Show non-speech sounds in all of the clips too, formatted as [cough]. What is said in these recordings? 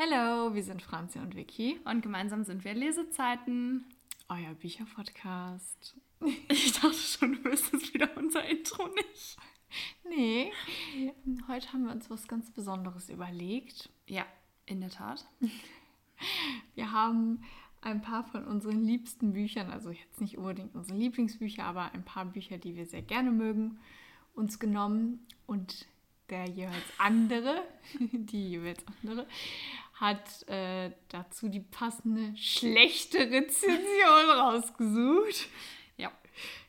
Hallo, wir sind Franzi und Vicky. Und gemeinsam sind wir Lesezeiten. Euer Bücherpodcast. [laughs] Ich dachte schon, du wüsstest wieder unser Intro nicht. Nee, heute haben wir uns was ganz Besonderes überlegt. Ja, in der Tat. Wir haben ein paar von unseren liebsten Büchern, also jetzt nicht unbedingt unsere Lieblingsbücher, aber ein paar Bücher, die wir sehr gerne mögen, uns genommen und der jeweils andere, [laughs] die jeweils andere, hat äh, dazu die passende schlechte Rezension [laughs] rausgesucht. Ja.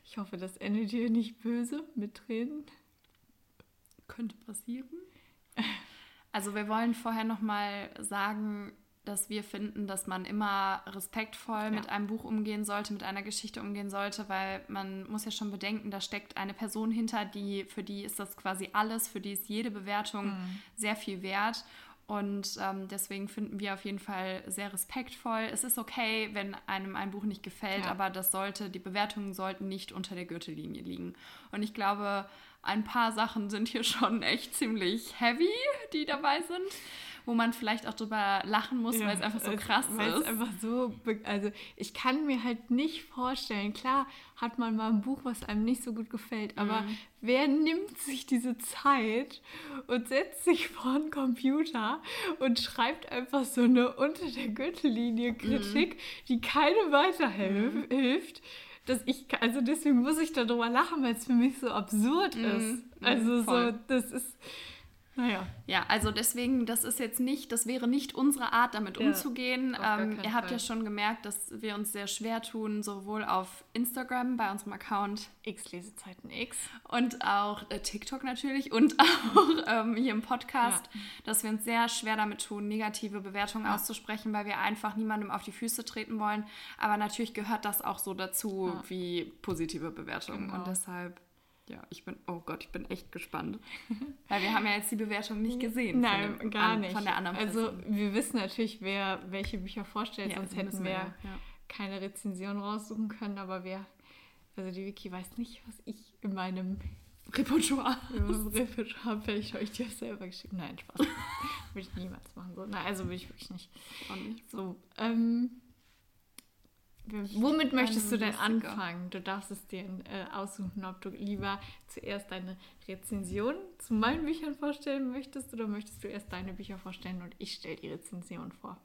Ich hoffe, das endet hier nicht böse mit Tränen. Könnte passieren. Also wir wollen vorher noch mal sagen, dass wir finden, dass man immer respektvoll ja. mit einem Buch umgehen sollte, mit einer Geschichte umgehen sollte, weil man muss ja schon bedenken, da steckt eine Person hinter, die für die ist das quasi alles, für die ist jede Bewertung mhm. sehr viel wert. Und ähm, deswegen finden wir auf jeden Fall sehr respektvoll. Es ist okay, wenn einem ein Buch nicht gefällt, ja. aber das sollte, die Bewertungen sollten nicht unter der Gürtellinie liegen. Und ich glaube, ein paar Sachen sind hier schon echt ziemlich heavy, die dabei sind wo man vielleicht auch drüber lachen muss, ja, weil es einfach so krass weil ist. Einfach so, also ich kann mir halt nicht vorstellen, klar hat man mal ein Buch, was einem nicht so gut gefällt, aber mhm. wer nimmt sich diese Zeit und setzt sich vor einen Computer und schreibt einfach so eine unter der Gürtellinie Kritik, mhm. die keinem weiterhilft? Mhm. Dass ich, also deswegen muss ich darüber lachen, weil es für mich so absurd mhm. ist. Also Voll. so, das ist, naja. Ja, also deswegen, das ist jetzt nicht, das wäre nicht unsere Art, damit ja, umzugehen. Ähm, ihr habt Fall. ja schon gemerkt, dass wir uns sehr schwer tun, sowohl auf Instagram bei unserem Account X Lesezeiten X und auch äh, TikTok natürlich und [laughs] auch ähm, hier im Podcast, ja. dass wir uns sehr schwer damit tun, negative Bewertungen ja. auszusprechen, weil wir einfach niemandem auf die Füße treten wollen. Aber natürlich gehört das auch so dazu wie positive Bewertungen genau. und deshalb ja, ich bin, oh Gott, ich bin echt gespannt. [laughs] Weil wir haben ja jetzt die Bewertung nicht gesehen. Nein, dem, gar an, nicht. Von der anderen Also Person. wir wissen natürlich, wer welche Bücher vorstellt, ja, sonst hätten wir, ja. keine Rezension raussuchen können, aber wer, also die Wiki weiß nicht, was ich in meinem Repertoire. [laughs] Meinem Repertoire habe ich dir selber geschrieben. Nein, Spaß. [laughs] würde ich niemals machen. So. Nein, also würde ich wirklich nicht. Auch nicht. So, ähm, Womit möchtest du denn anfangen? Du darfst es dir äh, aussuchen, ob du lieber zuerst deine Rezension zu meinen Büchern vorstellen möchtest oder möchtest du erst deine Bücher vorstellen und ich stelle die Rezension vor.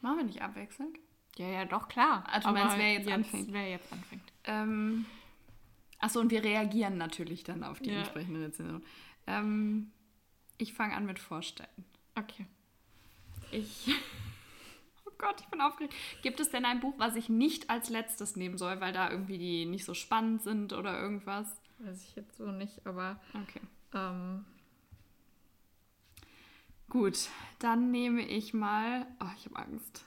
Machen wir nicht abwechselnd? Ja, ja, doch, klar. Also, Aber meinst, wer jetzt, jetzt anfängt? Wer jetzt anfängt. Ähm, achso, und wir reagieren natürlich dann auf die ja. entsprechende Rezension. Ähm, ich fange an mit Vorstellen. Okay. Ich. Gott, ich bin aufgeregt. Gibt es denn ein Buch, was ich nicht als letztes nehmen soll, weil da irgendwie die nicht so spannend sind oder irgendwas? Weiß ich jetzt so nicht, aber. Okay. Ähm, Gut, dann nehme ich mal. Oh, ich habe Angst.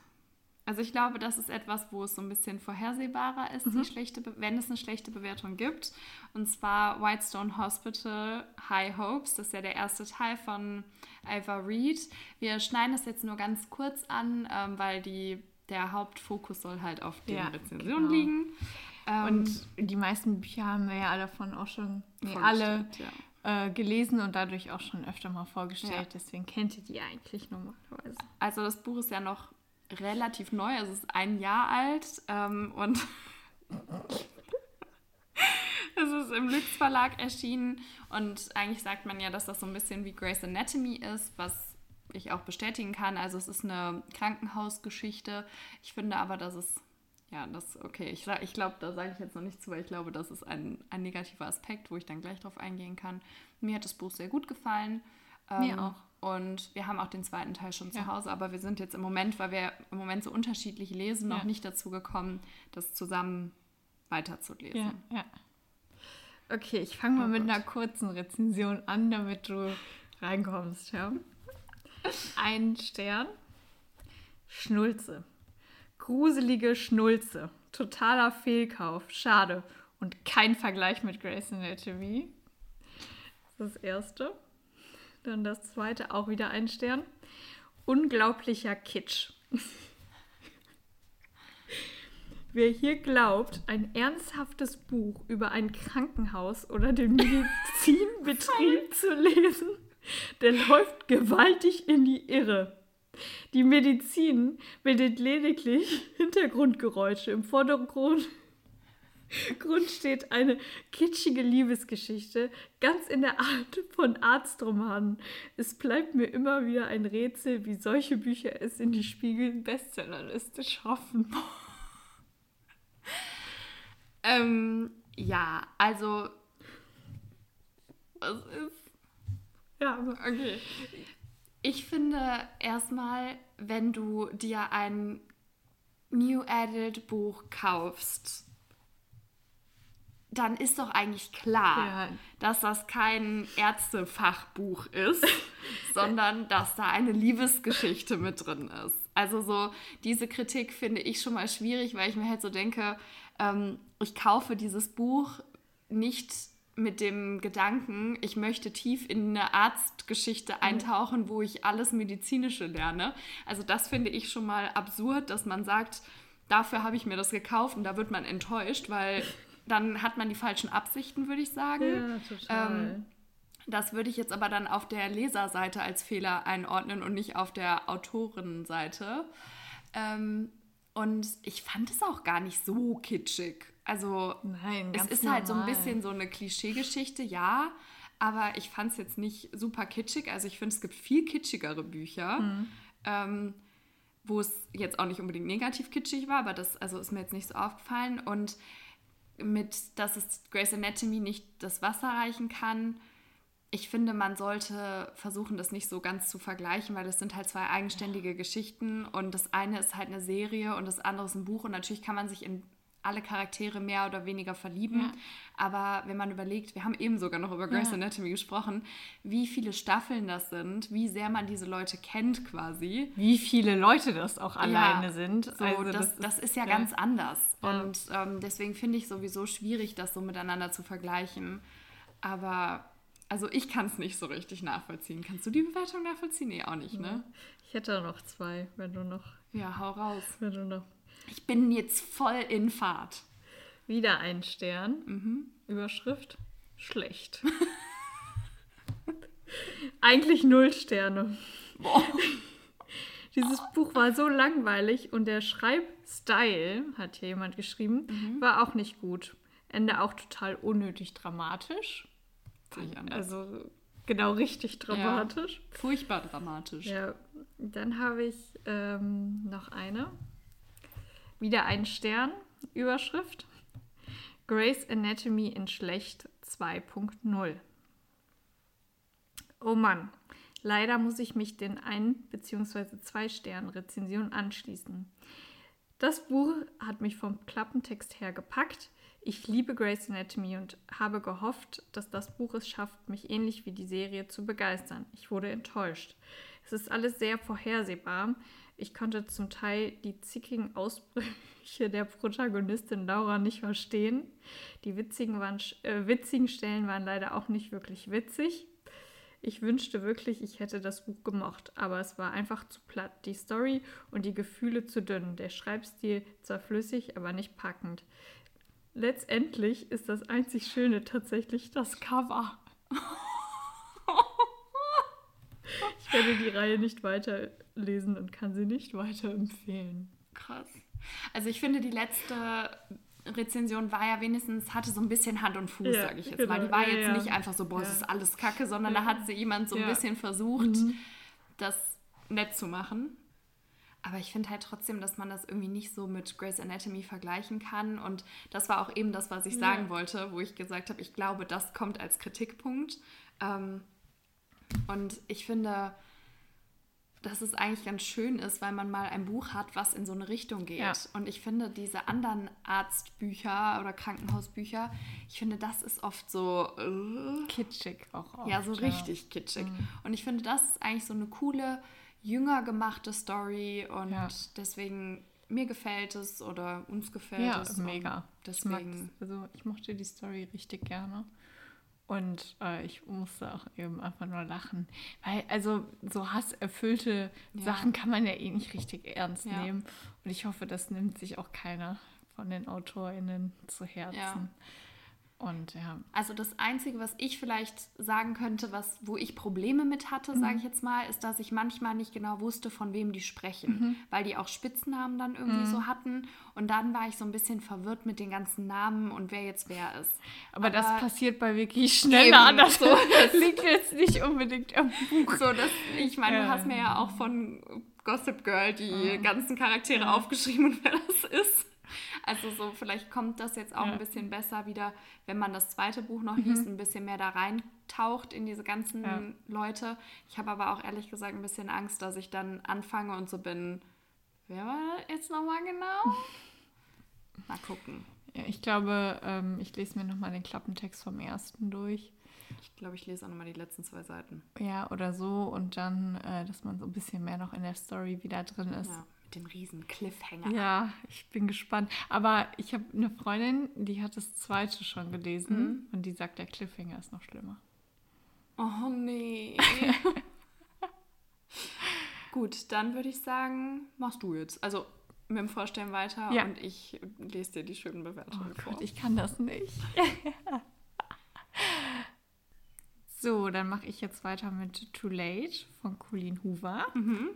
Also ich glaube, das ist etwas, wo es so ein bisschen vorhersehbarer ist, mhm. die schlechte wenn es eine schlechte Bewertung gibt. Und zwar Whitestone Hospital High Hopes. Das ist ja der erste Teil von Ava Reed. Wir schneiden das jetzt nur ganz kurz an, ähm, weil die, der Hauptfokus soll halt auf der ja, Rezension genau. liegen. Ähm, und die meisten Bücher haben wir ja alle davon auch schon, nee, alle ja. äh, gelesen und dadurch auch schon öfter mal vorgestellt. Ja. Deswegen kennt ihr die eigentlich normalerweise. Also das Buch ist ja noch relativ neu, also es ist ein Jahr alt ähm, und [laughs] es ist im Lüx Verlag erschienen und eigentlich sagt man ja, dass das so ein bisschen wie Grey's Anatomy ist, was ich auch bestätigen kann. Also es ist eine Krankenhausgeschichte. Ich finde aber, dass es, ja, das, okay, ich, ich glaube, da sage ich jetzt noch nichts zu, weil ich glaube, das ist ein, ein negativer Aspekt, wo ich dann gleich drauf eingehen kann. Mir hat das Buch sehr gut gefallen. Mir ähm, auch. Und wir haben auch den zweiten Teil schon ja. zu Hause, aber wir sind jetzt im Moment, weil wir im Moment so unterschiedlich lesen, noch ja. nicht dazu gekommen, das zusammen weiterzulesen. Ja, ja. Okay, ich fange mal oh mit Gott. einer kurzen Rezension an, damit du reinkommst. Ja? Ein Stern. Schnulze. Gruselige Schnulze. Totaler Fehlkauf. Schade. Und kein Vergleich mit Grace Anatomy. Das ist das erste. Dann das zweite, auch wieder ein Stern. Unglaublicher Kitsch. [laughs] Wer hier glaubt, ein ernsthaftes Buch über ein Krankenhaus oder den [laughs] Medizinbetrieb zu lesen, der läuft gewaltig in die Irre. Die Medizin bildet lediglich [laughs] Hintergrundgeräusche. Im Vordergrund [laughs] Grund steht eine kitschige Liebesgeschichte, ganz in der Art von Arztromanen. Es bleibt mir immer wieder ein Rätsel, wie solche Bücher es in die Spiegel-Bestsellerliste schaffen. [laughs] ähm, ja, also. Was ist. Ja, okay. Ich finde erstmal, wenn du dir ein New Adult Buch kaufst, dann ist doch eigentlich klar, ja. dass das kein Ärztefachbuch ist, [laughs] sondern dass da eine Liebesgeschichte mit drin ist. Also so diese Kritik finde ich schon mal schwierig, weil ich mir halt so denke, ähm, ich kaufe dieses Buch nicht mit dem Gedanken, ich möchte tief in eine Arztgeschichte eintauchen, wo ich alles Medizinische lerne. Also das finde ich schon mal absurd, dass man sagt, dafür habe ich mir das gekauft und da wird man enttäuscht, weil [laughs] dann hat man die falschen Absichten, würde ich sagen. Ja, total. Ähm, das würde ich jetzt aber dann auf der Leserseite als Fehler einordnen und nicht auf der Autorinnenseite. Ähm, und ich fand es auch gar nicht so kitschig. Also Nein, es ist normal. halt so ein bisschen so eine Klischeegeschichte, ja. Aber ich fand es jetzt nicht super kitschig. Also ich finde, es gibt viel kitschigere Bücher. Mhm. Ähm, wo es jetzt auch nicht unbedingt negativ kitschig war, aber das also ist mir jetzt nicht so aufgefallen. Und mit, dass es Grace Anatomy nicht das Wasser reichen kann. Ich finde, man sollte versuchen, das nicht so ganz zu vergleichen, weil das sind halt zwei eigenständige Geschichten und das eine ist halt eine Serie und das andere ist ein Buch und natürlich kann man sich in alle Charaktere mehr oder weniger verlieben. Ja. Aber wenn man überlegt, wir haben eben sogar noch über Grace ja. Anatomy gesprochen, wie viele Staffeln das sind, wie sehr man diese Leute kennt quasi. Wie viele Leute das auch alleine ja, sind. So, also das, das, ist, das ist ja, ganz anders. Und ähm, deswegen finde ich sowieso schwierig, das so miteinander zu vergleichen. Aber also ich kann es nicht so richtig nachvollziehen. Kannst du die Bewertung nachvollziehen? Nee, auch nicht, ne? Ich hätte noch zwei, wenn du noch. Ja, hau raus. Wenn du noch ich bin jetzt voll in Fahrt. Wieder ein Stern. Mhm. Überschrift: Schlecht. [laughs] Eigentlich null Sterne. Boah. [laughs] Dieses Buch war so langweilig und der Schreibstyle, hat hier jemand geschrieben, mhm. war auch nicht gut. Ende auch total unnötig dramatisch. Also genau richtig dramatisch. Ja, furchtbar dramatisch. Ja, dann habe ich ähm, noch eine. Wieder ein Stern, Überschrift. Grace Anatomy in schlecht 2.0. Oh Mann, leider muss ich mich den ein- bzw. zwei Stern Rezension anschließen. Das Buch hat mich vom Klappentext her gepackt. Ich liebe Grace Anatomy und habe gehofft, dass das Buch es schafft, mich ähnlich wie die Serie zu begeistern. Ich wurde enttäuscht. Es ist alles sehr vorhersehbar. Ich konnte zum Teil die zickigen Ausbrüche der Protagonistin Laura nicht verstehen. Die witzigen, waren, äh, witzigen Stellen waren leider auch nicht wirklich witzig. Ich wünschte wirklich, ich hätte das Buch gemocht, aber es war einfach zu platt. Die Story und die Gefühle zu dünn. Der Schreibstil zwar flüssig, aber nicht packend. Letztendlich ist das einzig Schöne tatsächlich das Cover. [laughs] ich werde die Reihe nicht weiter lesen und kann sie nicht weiterempfehlen. Krass. Also ich finde, die letzte Rezension war ja wenigstens, hatte so ein bisschen Hand und Fuß, ja, sage ich jetzt genau. mal. Die war ja, jetzt ja. nicht einfach so, boah, es ist alles Kacke, sondern da hat sie jemand so ein bisschen versucht, mhm. das nett zu machen. Aber ich finde halt trotzdem, dass man das irgendwie nicht so mit Grey's Anatomy vergleichen kann. Und das war auch eben das, was ich sagen wollte, wo ich gesagt habe, ich glaube, das kommt als Kritikpunkt. Ähm, und ich finde, dass es eigentlich ganz schön ist, weil man mal ein Buch hat, was in so eine Richtung geht. Ja. Und ich finde, diese anderen Arztbücher oder Krankenhausbücher, ich finde, das ist oft so uh, kitschig auch. Oft, ja, so richtig kitschig. Mhm. Und ich finde, das ist eigentlich so eine coole, jünger gemachte Story und ja. deswegen mir gefällt es oder uns gefällt ja, es. Ja, mega. Deswegen. Ich also ich mochte die Story richtig gerne. Und äh, ich musste auch eben einfach nur lachen. Weil, also, so hasserfüllte ja. Sachen kann man ja eh nicht richtig ernst ja. nehmen. Und ich hoffe, das nimmt sich auch keiner von den AutorInnen zu Herzen. Ja. Und ja. Also das Einzige, was ich vielleicht sagen könnte, was, wo ich Probleme mit hatte, mhm. sage ich jetzt mal, ist, dass ich manchmal nicht genau wusste, von wem die sprechen, mhm. weil die auch Spitznamen dann irgendwie mhm. so hatten. Und dann war ich so ein bisschen verwirrt mit den ganzen Namen und wer jetzt wer ist. Aber, Aber das passiert bei wirklich schneller. [laughs] Das, so, das liegt jetzt nicht unbedingt am Buch. So, das, ich meine, du hast mir ja auch von Gossip Girl die ganzen Charaktere aufgeschrieben und wer das ist. Also so, vielleicht kommt das jetzt auch ja. ein bisschen besser wieder, wenn man das zweite Buch noch mhm. liest, ein bisschen mehr da reintaucht in diese ganzen ja. Leute. Ich habe aber auch ehrlich gesagt ein bisschen Angst, dass ich dann anfange und so bin, wer war jetzt nochmal genau? [laughs] Mal gucken. Ja, ich glaube, ähm, ich lese mir nochmal den Klappentext vom ersten durch. Ich glaube, ich lese auch nochmal die letzten zwei Seiten. Ja, oder so. Und dann, äh, dass man so ein bisschen mehr noch in der Story wieder drin ist. Ja dem riesen Cliffhanger. Ja, ich bin gespannt. Aber ich habe eine Freundin, die hat das zweite schon gelesen mhm. und die sagt, der Cliffhanger ist noch schlimmer. Oh nee. [laughs] Gut, dann würde ich sagen, machst du jetzt. Also mit dem Vorstellen weiter ja. und ich lese dir die schönen Bewertungen oh vor. Gott, ich kann das nicht. [laughs] so, dann mache ich jetzt weiter mit Too Late von Colleen Hoover. Mhm.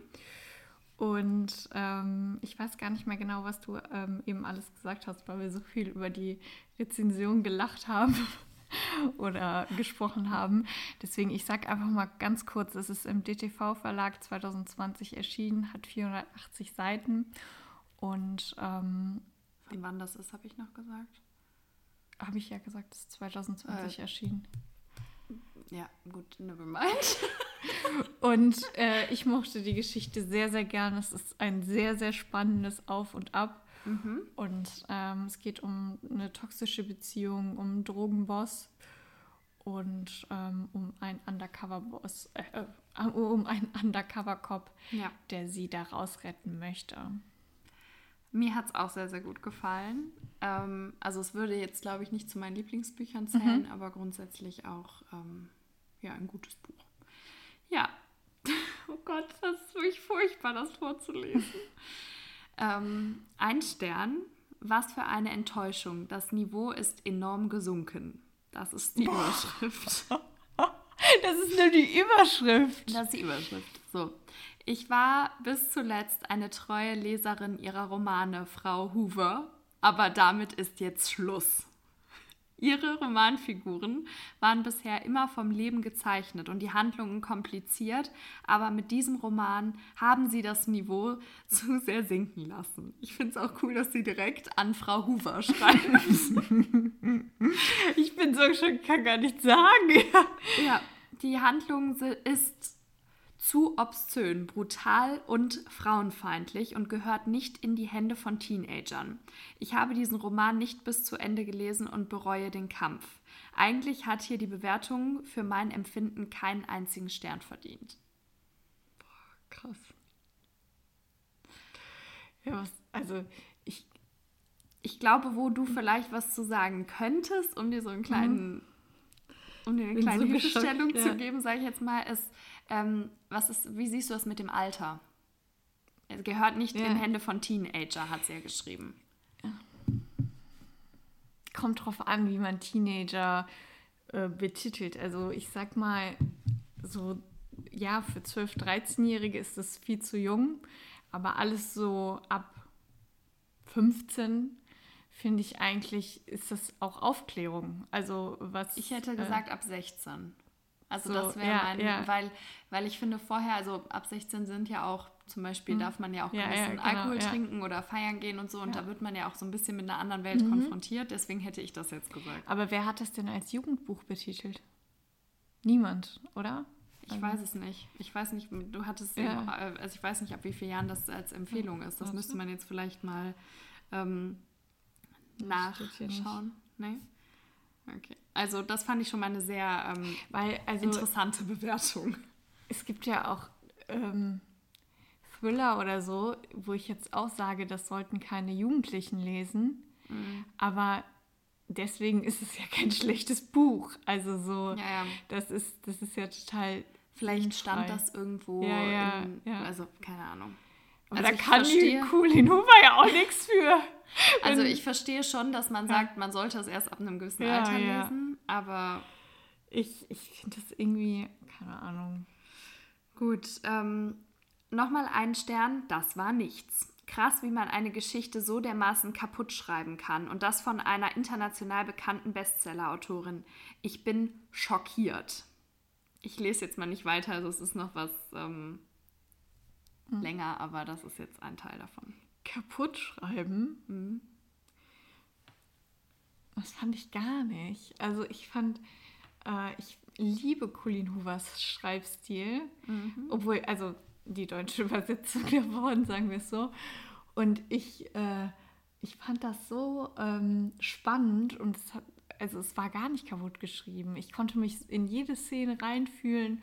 Und ähm, ich weiß gar nicht mehr genau, was du ähm, eben alles gesagt hast, weil wir so viel über die Rezension gelacht haben [laughs] oder gesprochen haben. Deswegen, ich sage einfach mal ganz kurz, es ist im DTV-Verlag 2020 erschienen, hat 480 Seiten. Und ähm, von wann das ist, habe ich noch gesagt. Habe ich ja gesagt, es ist 2020 äh, erschienen. Ja, gut, never mind. [laughs] und äh, ich mochte die Geschichte sehr, sehr gerne. Es ist ein sehr, sehr spannendes Auf und Ab. Mhm. Und ähm, es geht um eine toxische Beziehung, um einen Drogenboss und ähm, um einen Undercover-Boss, äh, äh, um einen Undercover-Cop, ja. der sie da rausretten möchte. Mir hat es auch sehr, sehr gut gefallen. Ähm, also es würde jetzt, glaube ich, nicht zu meinen Lieblingsbüchern zählen, mhm. aber grundsätzlich auch ähm, ja, ein gutes Buch. Ja. [laughs] Oh Gott, das ist wirklich furchtbar, das vorzulesen. [laughs] ähm, ein Stern. Was für eine Enttäuschung. Das Niveau ist enorm gesunken. Das ist die Boah. Überschrift. [laughs] Das ist nur die Überschrift. Das ist die Überschrift. So. Ich war bis zuletzt eine treue Leserin ihrer Romane, Frau Hoover, aber damit ist jetzt Schluss. Ihre Romanfiguren waren bisher immer vom Leben gezeichnet und die Handlungen kompliziert, aber mit diesem Roman haben sie das Niveau [laughs] zu sehr sinken lassen. Ich finde es auch cool, dass sie direkt an Frau Hoover [laughs] schreiben. ich bin so schon, kann gar nicht sagen. ja, die Handlung ist zu obszön, brutal und frauenfeindlich und gehört nicht in die Hände von Teenagern. Ich habe diesen Roman nicht bis zu Ende gelesen und bereue den Kampf. Eigentlich hat hier die Bewertung für mein Empfinden keinen einzigen Stern verdient. Boah, krass. Ja, was, also ich. Ich glaube, wo du vielleicht was zu sagen könntest, um dir so einen kleinen, mhm. um dir eine kleine so Hilfestellung ja. zu geben, sage ich jetzt mal, ist, ähm, was ist, wie siehst du das mit dem Alter? Es gehört nicht ja. in Hände von Teenager, hat sie ja geschrieben. Kommt drauf an, wie man Teenager äh, betitelt. Also ich sag mal, so, ja, für 12-, 13-Jährige ist das viel zu jung, aber alles so ab 15 finde ich eigentlich, ist das auch Aufklärung. Also was. Ich hätte gesagt äh, ab 16. Also so, das wäre ja, mein, ja. weil, weil ich finde vorher, also ab 16 sind ja auch, zum Beispiel mhm. darf man ja auch ja, gewissen genau, Alkohol trinken oder feiern gehen und so und da wird man ja auch so ein bisschen mit einer anderen Welt mhm. konfrontiert, deswegen hätte ich das jetzt gesagt. Aber wer hat das denn als Jugendbuch betitelt? Niemand, oder? Ich also. weiß es nicht. Ich weiß nicht, du hattest ja. eben, äh, also ich weiß nicht, ab wie vielen Jahren das als Empfehlung ist. Das müsste man jetzt vielleicht mal ähm, nachschauen. Nee? Okay. Also das fand ich schon mal eine sehr ähm, Weil, also, interessante Bewertung. Es gibt ja auch ähm, Thriller oder so, wo ich jetzt auch sage, das sollten keine Jugendlichen lesen. Mhm. Aber deswegen ist es ja kein schlechtes Buch. Also so, ja, ja. das ist, das ist ja total. Vielleicht stand das irgendwo, ja, in, also keine Ahnung. Aber also da kann verstehe, die Coolin Hoover ja auch nichts für. Also ich verstehe schon, dass man sagt, man sollte es erst ab einem gewissen ja, Alter ja. lesen, aber... Ich, ich finde das irgendwie, keine Ahnung. Gut, ähm, nochmal ein Stern, das war nichts. Krass, wie man eine Geschichte so dermaßen kaputt schreiben kann. Und das von einer international bekannten Bestseller-Autorin. Ich bin schockiert. Ich lese jetzt mal nicht weiter, also es ist noch was ähm, hm. länger, aber das ist jetzt ein Teil davon. Kaputt schreiben? Mhm. Das fand ich gar nicht. Also ich fand, äh, ich liebe Colleen Hoovers Schreibstil, mhm. obwohl, also die deutsche [laughs] Übersetzung davon, sagen wir es so. Und ich, äh, ich fand das so ähm, spannend und es hat, also es war gar nicht kaputt geschrieben. Ich konnte mich in jede Szene reinfühlen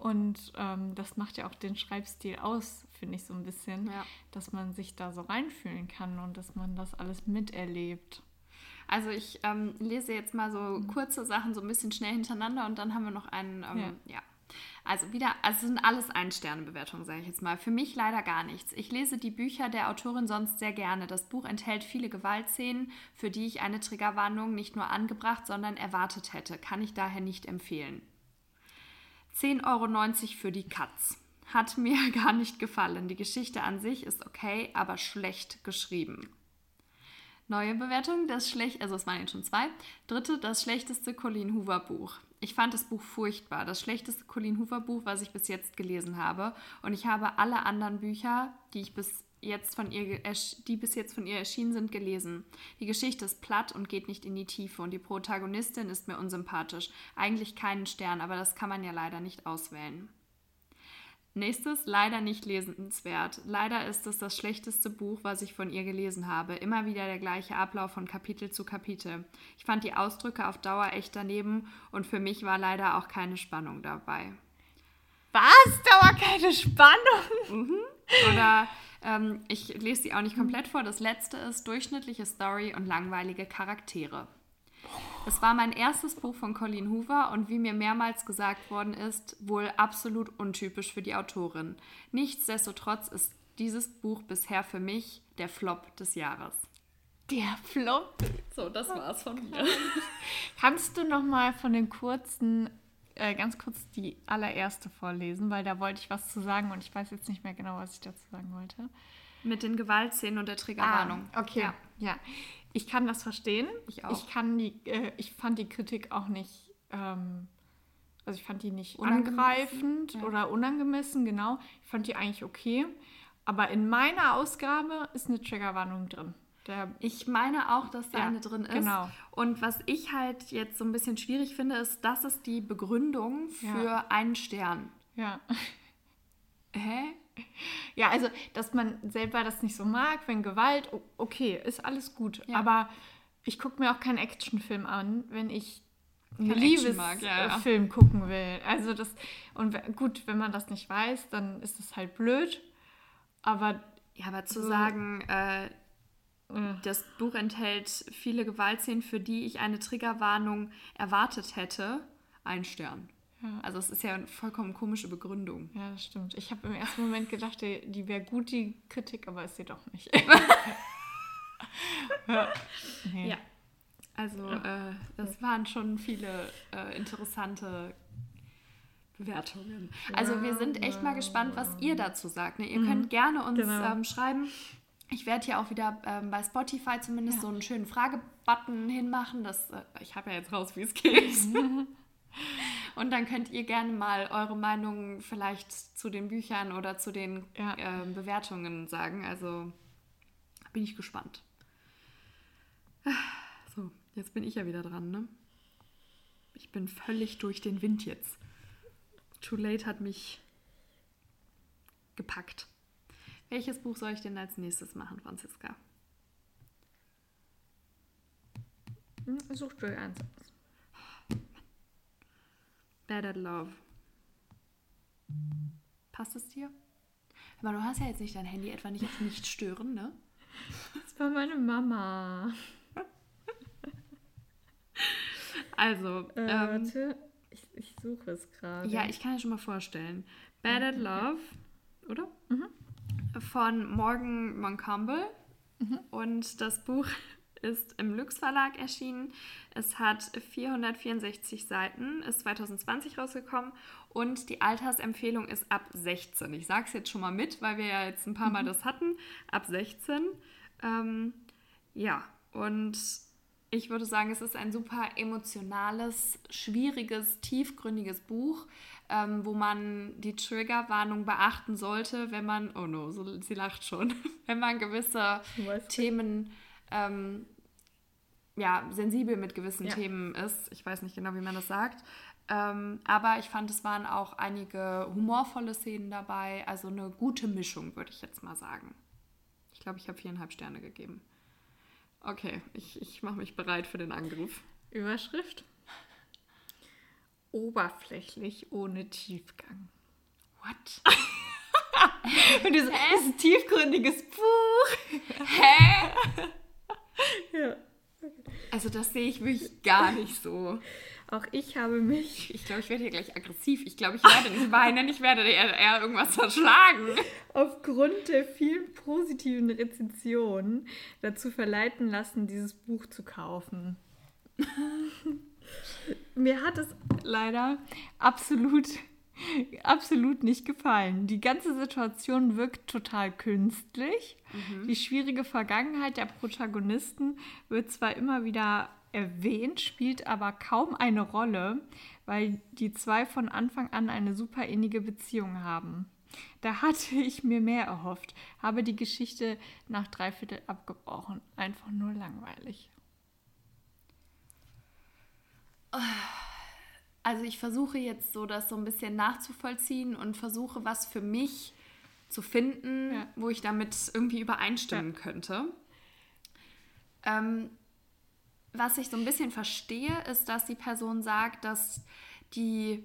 und ähm, das macht ja auch den Schreibstil aus, finde ich so ein bisschen, ja. dass man sich da so reinfühlen kann und dass man das alles miterlebt. Also ich ähm, lese jetzt mal so mhm. kurze Sachen so ein bisschen schnell hintereinander und dann haben wir noch einen, ähm, ja. ja. Also wieder, also sind alles Ein-Sterne-Bewertungen, sage ich jetzt mal. Für mich leider gar nichts. Ich lese die Bücher der Autorin sonst sehr gerne. Das Buch enthält viele Gewaltszenen, für die ich eine Triggerwarnung nicht nur angebracht, sondern erwartet hätte. Kann ich daher nicht empfehlen. 10,90 Euro für die Katz. Hat mir [laughs] gar nicht gefallen. Die Geschichte an sich ist okay, aber schlecht geschrieben. Neue Bewertung, das schlecht, also es waren jetzt schon zwei. Dritte, das schlechteste Colleen Hoover Buch. Ich fand das Buch furchtbar. Das schlechteste Colleen Hoover Buch, was ich bis jetzt gelesen habe. Und ich habe alle anderen Bücher, die ich bis jetzt von ihr, die bis jetzt von ihr erschienen sind, gelesen. Die Geschichte ist platt und geht nicht in die Tiefe und die Protagonistin ist mir unsympathisch. Eigentlich keinen Stern, aber das kann man ja leider nicht auswählen. Nächstes, leider nicht lesenswert. Leider ist es das schlechteste Buch, was ich von ihr gelesen habe. Immer wieder der gleiche Ablauf von Kapitel zu Kapitel. Ich fand die Ausdrücke auf Dauer echt daneben und für mich war leider auch keine Spannung dabei. Was? Dauer keine Spannung? Mhm. Oder ähm, ich lese sie auch nicht komplett vor. Das letzte ist durchschnittliche Story und langweilige Charaktere. Es war mein erstes Buch von Colleen Hoover und wie mir mehrmals gesagt worden ist, wohl absolut untypisch für die Autorin. Nichtsdestotrotz ist dieses Buch bisher für mich der Flop des Jahres. Der Flop? So, das war's von mir. [laughs] Kannst du noch mal von den kurzen, äh, ganz kurz die allererste vorlesen, weil da wollte ich was zu sagen und ich weiß jetzt nicht mehr genau, was ich dazu sagen wollte. Mit den Gewaltszenen und der Triggerwarnung. Ah, okay, ja. ja. Ich kann das verstehen. Ich auch. Ich, kann die, äh, ich fand die Kritik auch nicht, ähm, also ich fand die nicht angreifend ja. oder unangemessen, genau. Ich fand die eigentlich okay. Aber in meiner Ausgabe ist eine Triggerwarnung drin. Der, ich meine auch, dass da ja, eine drin ist. Genau. Und was ich halt jetzt so ein bisschen schwierig finde, ist, das ist die Begründung für ja. einen Stern. Ja. Hä? Ja, also, dass man selber das nicht so mag, wenn Gewalt, okay, ist alles gut. Ja. Aber ich gucke mir auch keinen Actionfilm an, wenn ich einen Liebesfilm ja, ja. gucken will. Also das, und gut, wenn man das nicht weiß, dann ist das halt blöd. Aber. Ja, aber zu so, sagen, äh, das Buch enthält viele Gewaltszenen, für die ich eine Triggerwarnung erwartet hätte, ein Stern. Ja. Also es ist ja eine vollkommen komische Begründung. Ja, das stimmt. Ich habe im ersten Moment gedacht, die, die wäre gut, die Kritik, aber ist sie doch nicht. [laughs] ja. Nee. ja. Also äh, das waren schon viele äh, interessante Bewertungen. Also wir sind echt mal gespannt, was ihr dazu sagt. Ne? Ihr mhm. könnt gerne uns genau. ähm, schreiben. Ich werde hier auch wieder ähm, bei Spotify zumindest ja. so einen schönen Fragebutton hinmachen. Das, äh, ich habe ja jetzt raus, wie es geht. [laughs] Und dann könnt ihr gerne mal eure Meinung vielleicht zu den Büchern oder zu den ja. äh, Bewertungen sagen. Also bin ich gespannt. So, jetzt bin ich ja wieder dran, ne? Ich bin völlig durch den Wind jetzt. Too Late hat mich gepackt. Welches Buch soll ich denn als nächstes machen, Franziska? Hm, such dir eins Bad at Love. Passt es dir? Aber du hast ja jetzt nicht dein Handy etwa nicht auf nicht stören, ne? Das war meine Mama. Also, äh, ähm, warte, ich, ich suche es gerade. Ja, ich kann es schon mal vorstellen. Bad at Love, oder? Mhm. Von Morgan Moncomble mhm. und das Buch [laughs] ist im Lux Verlag erschienen. Es hat 464 Seiten, ist 2020 rausgekommen und die Altersempfehlung ist ab 16. Ich sage es jetzt schon mal mit, weil wir ja jetzt ein paar Mal mhm. das hatten. Ab 16. Ähm, ja, und ich würde sagen, es ist ein super emotionales, schwieriges, tiefgründiges Buch, ähm, wo man die Triggerwarnung beachten sollte, wenn man, oh no, so, sie lacht schon, [laughs] wenn man gewisse Themen ähm, ja, sensibel mit gewissen ja. Themen ist. Ich weiß nicht genau, wie man das sagt. Ähm, aber ich fand, es waren auch einige humorvolle Szenen dabei. Also eine gute Mischung, würde ich jetzt mal sagen. Ich glaube, ich habe viereinhalb Sterne gegeben. Okay, ich, ich mache mich bereit für den Angriff. Überschrift? Oberflächlich ohne Tiefgang. What? [laughs] Und du so, Hä? ist ein tiefgründiges Buch. Hä? [laughs] ja. Also das sehe ich wirklich gar nicht so. Auch ich habe mich. Ich glaube, ich werde hier gleich aggressiv. Ich glaube, ich werde nicht weinen, ich werde eher, eher irgendwas verschlagen. Aufgrund der vielen positiven Rezensionen dazu verleiten lassen, dieses Buch zu kaufen. [laughs] Mir hat es leider absolut absolut nicht gefallen. Die ganze Situation wirkt total künstlich. Mhm. Die schwierige Vergangenheit der Protagonisten wird zwar immer wieder erwähnt, spielt aber kaum eine Rolle, weil die zwei von Anfang an eine super innige Beziehung haben. Da hatte ich mir mehr erhofft, habe die Geschichte nach drei Viertel abgebrochen. Einfach nur langweilig. Also ich versuche jetzt so das so ein bisschen nachzuvollziehen und versuche was für mich zu finden, ja. wo ich damit irgendwie übereinstimmen ja. könnte. Ähm, was ich so ein bisschen verstehe, ist, dass die Person sagt, dass die,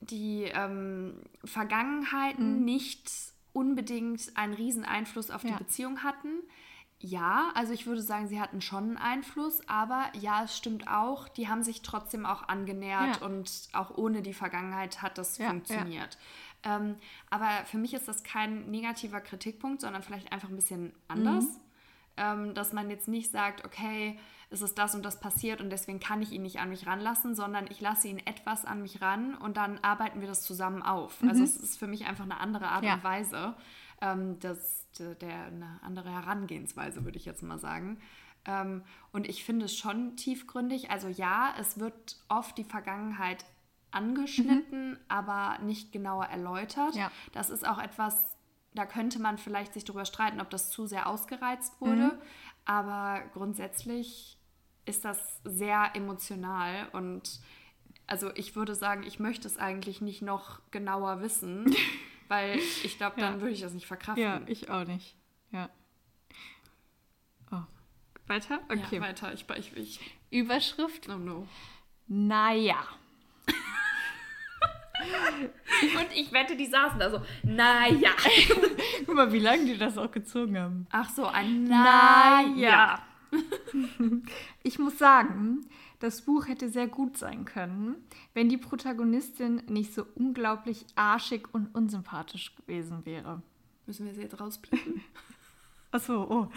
die ähm, Vergangenheiten mhm. nicht unbedingt einen riesen Einfluss auf ja. die Beziehung hatten. Ja, also ich würde sagen, sie hatten schon einen Einfluss, aber ja, es stimmt auch, die haben sich trotzdem auch angenähert ja. und auch ohne die Vergangenheit hat das ja, funktioniert. Ähm, aber für mich ist das kein negativer Kritikpunkt, sondern vielleicht einfach ein bisschen anders. Mhm ähm, dass man jetzt nicht sagt, okay, es ist das und das passiert und deswegen kann ich ihn nicht an mich ranlassen, sondern ich lasse ihn etwas an mich ran und dann arbeiten wir das zusammen auf. Mhm. Also es ist für mich einfach eine andere Art ja. und Weise, ähm, das, der, eine andere Herangehensweise, würde ich jetzt mal sagen. Ähm, und ich finde es schon tiefgründig. Also ja, es wird oft die Vergangenheit angeschnitten, mhm. aber nicht genauer erläutert. Ja. Das ist auch etwas, da könnte man vielleicht sich darüber streiten, ob das zu sehr ausgereizt wurde. Mhm. Aber grundsätzlich ist das sehr emotional und also ich würde sagen, ich möchte es eigentlich nicht noch genauer wissen, [laughs] weil [laughs] ich glaube, dann ja. würde ich das nicht verkraften. Ja, ich auch nicht. Ja. Oh. Weiter? Okay. Ja, weiter. Ich, ich, ich. Überschrift? Oh no. Naja. [laughs] Und ich wette, die saßen da so, naja. [laughs] Guck mal, wie lange die das auch gezogen haben. Ach so, ein Naja. Ich muss sagen, das Buch hätte sehr gut sein können, wenn die Protagonistin nicht so unglaublich arschig und unsympathisch gewesen wäre. Müssen wir sie jetzt rauspiepen? [laughs] Achso, oh.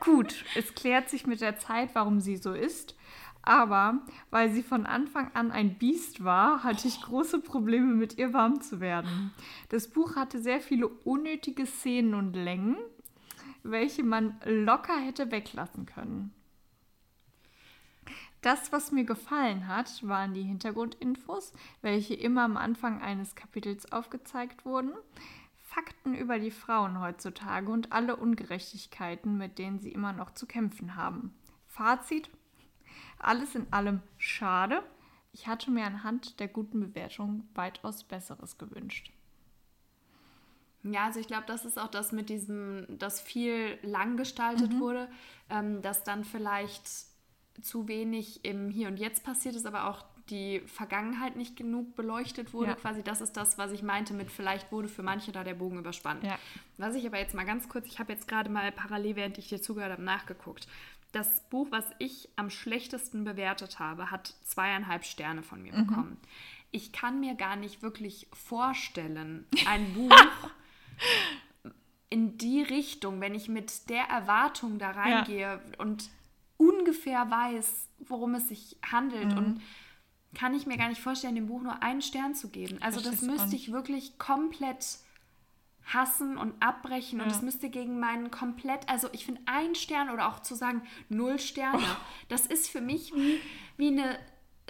gut, es klärt sich mit der Zeit, warum sie so ist. Aber weil sie von Anfang an ein Biest war, hatte ich große Probleme mit ihr warm zu werden. Das Buch hatte sehr viele unnötige Szenen und Längen, welche man locker hätte weglassen können. Das, was mir gefallen hat, waren die Hintergrundinfos, welche immer am Anfang eines Kapitels aufgezeigt wurden. Fakten über die Frauen heutzutage und alle Ungerechtigkeiten, mit denen sie immer noch zu kämpfen haben. Fazit, alles in allem schade. Ich hatte mir anhand der guten Bewertung weitaus Besseres gewünscht. Ja, also ich glaube, das ist auch das mit diesem, dass viel lang gestaltet mhm. wurde, ähm, dass dann vielleicht zu wenig im Hier und Jetzt passiert ist, aber auch die Vergangenheit nicht genug beleuchtet wurde. Ja. Quasi das ist das, was ich meinte mit vielleicht wurde für manche da der Bogen überspannt. Ja. Was ich aber jetzt mal ganz kurz, ich habe jetzt gerade mal parallel, während ich dir zugehört habe, nachgeguckt. Das Buch, was ich am schlechtesten bewertet habe, hat zweieinhalb Sterne von mir mhm. bekommen. Ich kann mir gar nicht wirklich vorstellen, [laughs] ein Buch, die Richtung, wenn ich mit der Erwartung da reingehe ja. und ungefähr weiß, worum es sich handelt mhm. und kann ich mir gar nicht vorstellen, dem Buch nur einen Stern zu geben. Also das, das müsste ich wirklich komplett hassen und abbrechen ja. und es müsste gegen meinen komplett, also ich finde ein Stern oder auch zu sagen null Sterne, oh. das ist für mich wie, wie eine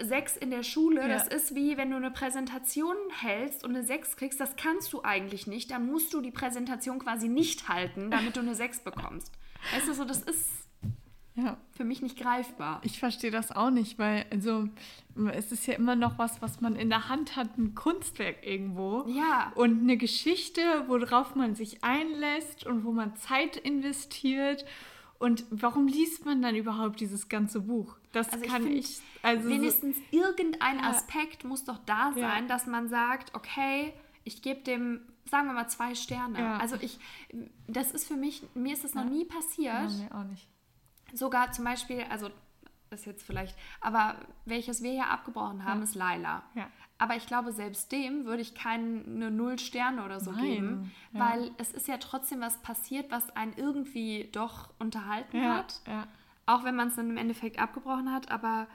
Sechs in der Schule. Ja. Das ist wie wenn du eine Präsentation hältst und eine Sechs kriegst, das kannst du eigentlich nicht. Dann musst du die Präsentation quasi nicht halten, damit du eine Sechs bekommst. Weißt du, so das ist ja. für mich nicht greifbar. Ich verstehe das auch nicht, weil also es ist ja immer noch was, was man in der Hand hat, ein Kunstwerk irgendwo. Ja. Und eine Geschichte, worauf man sich einlässt und wo man Zeit investiert. Und warum liest man dann überhaupt dieses ganze Buch? Das also kann ich. ich also wenigstens so, irgendein Aspekt muss doch da sein, ja. dass man sagt, okay, ich gebe dem, sagen wir mal, zwei Sterne. Ja. Also ich, das ist für mich, mir ist das noch nie passiert. Ja, mir auch nicht. Sogar zum Beispiel, also ist jetzt vielleicht, aber welches wir ja abgebrochen haben, ist Laila. Ja. Aber ich glaube, selbst dem würde ich keine Null Sterne oder so Nein. geben, weil es ist ja trotzdem was passiert, was einen irgendwie doch unterhalten hat. Ja. Auch wenn man es dann im Endeffekt abgebrochen hat, aber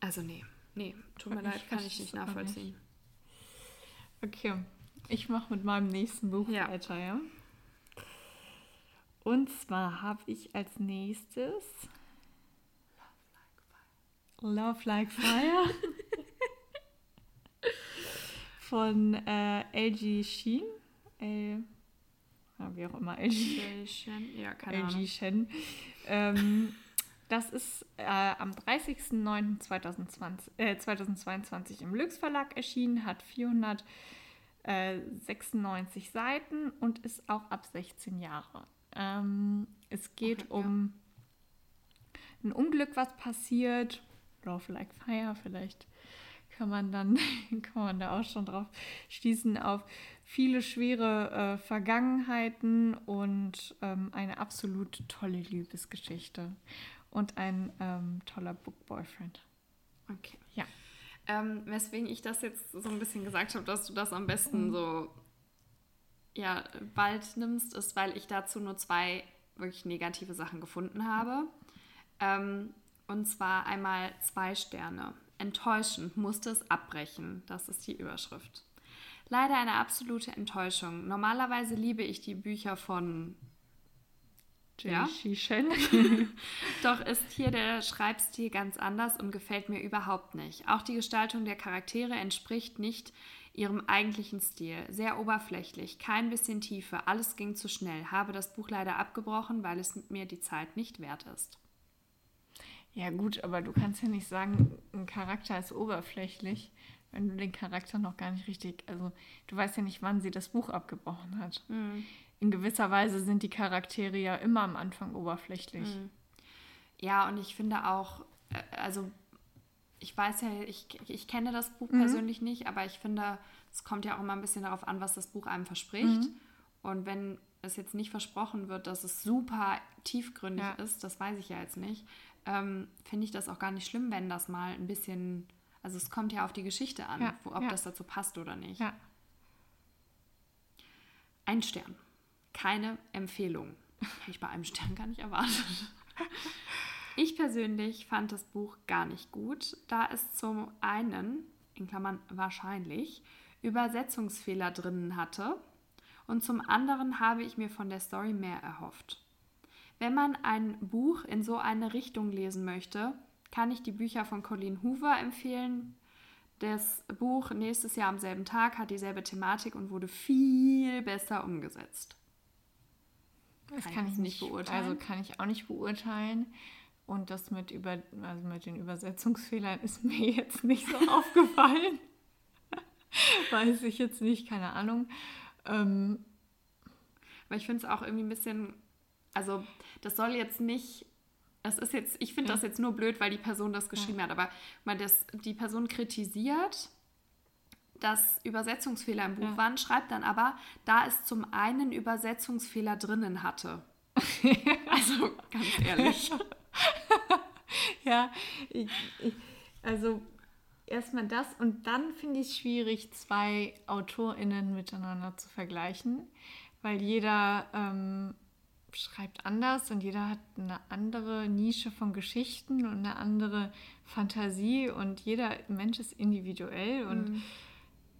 also nee, nee, tut mir ich leid, kann ich nicht nachvollziehen. Nicht. Okay, ich mache mit meinem nächsten Buch ja. weiter, ja. Und zwar habe ich als nächstes Love Like Fire [laughs] von äh, LG Sheen. L, wie auch immer, LG, Shen. Ja, keine LG Ahnung. Shen. Ähm, das ist äh, am 30.09.2022 äh, 2022 im Lux Verlag erschienen, hat 496 Seiten und ist auch ab 16 Jahre. Ähm, es geht okay, um ja. ein Unglück, was passiert. Love Like Fire, vielleicht kann man dann [laughs] kann man da auch schon drauf schließen auf viele schwere äh, Vergangenheiten und ähm, eine absolut tolle Liebesgeschichte und ein ähm, toller Book Boyfriend. Okay. Ja. Ähm, weswegen ich das jetzt so ein bisschen gesagt habe, dass du das am besten mhm. so ja, bald nimmst, ist, weil ich dazu nur zwei wirklich negative Sachen gefunden habe. Ähm, und zwar einmal zwei Sterne. Enttäuschend musste es abbrechen. Das ist die Überschrift. Leider eine absolute Enttäuschung. Normalerweise liebe ich die Bücher von ja? [laughs] Doch ist hier der Schreibstil ganz anders und gefällt mir überhaupt nicht. Auch die Gestaltung der Charaktere entspricht nicht ihrem eigentlichen Stil. Sehr oberflächlich, kein bisschen Tiefe, alles ging zu schnell. Habe das Buch leider abgebrochen, weil es mir die Zeit nicht wert ist. Ja gut, aber du kannst ja nicht sagen, ein Charakter ist oberflächlich, wenn du den Charakter noch gar nicht richtig, also du weißt ja nicht, wann sie das Buch abgebrochen hat. Mhm in gewisser Weise sind die Charaktere ja immer am Anfang oberflächlich. Mhm. Ja, und ich finde auch, äh, also ich weiß ja, ich, ich kenne das Buch mhm. persönlich nicht, aber ich finde, es kommt ja auch immer ein bisschen darauf an, was das Buch einem verspricht. Mhm. Und wenn es jetzt nicht versprochen wird, dass es super tiefgründig ja. ist, das weiß ich ja jetzt nicht, ähm, finde ich das auch gar nicht schlimm, wenn das mal ein bisschen, also es kommt ja auf die Geschichte an, ja. wo, ob ja. das dazu passt oder nicht. Ein Stern keine Empfehlung. Hätte ich bei einem Stern gar nicht erwartet. [laughs] Ich persönlich fand das Buch gar nicht gut, da es zum einen, in Klammern wahrscheinlich, Übersetzungsfehler drinnen hatte und zum anderen habe ich mir von der Story mehr erhofft. Wenn man ein Buch in so eine Richtung lesen möchte, kann ich die Bücher von Colleen Hoover empfehlen. Das Buch nächstes Jahr am selben Tag hat dieselbe Thematik und wurde viel besser umgesetzt. Das kann, kann ich nicht beurteilen. Also kann ich auch nicht beurteilen. Und das mit, über, also mit den Übersetzungsfehlern ist mir [laughs] jetzt nicht so aufgefallen. [laughs] Weiß ich jetzt nicht, keine Ahnung. Ähm, Aber ich finde es auch irgendwie ein bisschen, also das soll jetzt nicht, das ist jetzt, ich finde ja. das jetzt nur blöd, weil die Person das geschrieben ja. hat. Aber mal das, die Person kritisiert dass Übersetzungsfehler im Buch ja. waren, schreibt dann aber, da es zum einen Übersetzungsfehler drinnen hatte. [laughs] also ganz ehrlich. [laughs] ja, ich, ich, also erstmal das und dann finde ich es schwierig, zwei AutorInnen miteinander zu vergleichen, weil jeder ähm, schreibt anders und jeder hat eine andere Nische von Geschichten und eine andere Fantasie und jeder Mensch ist individuell und mhm.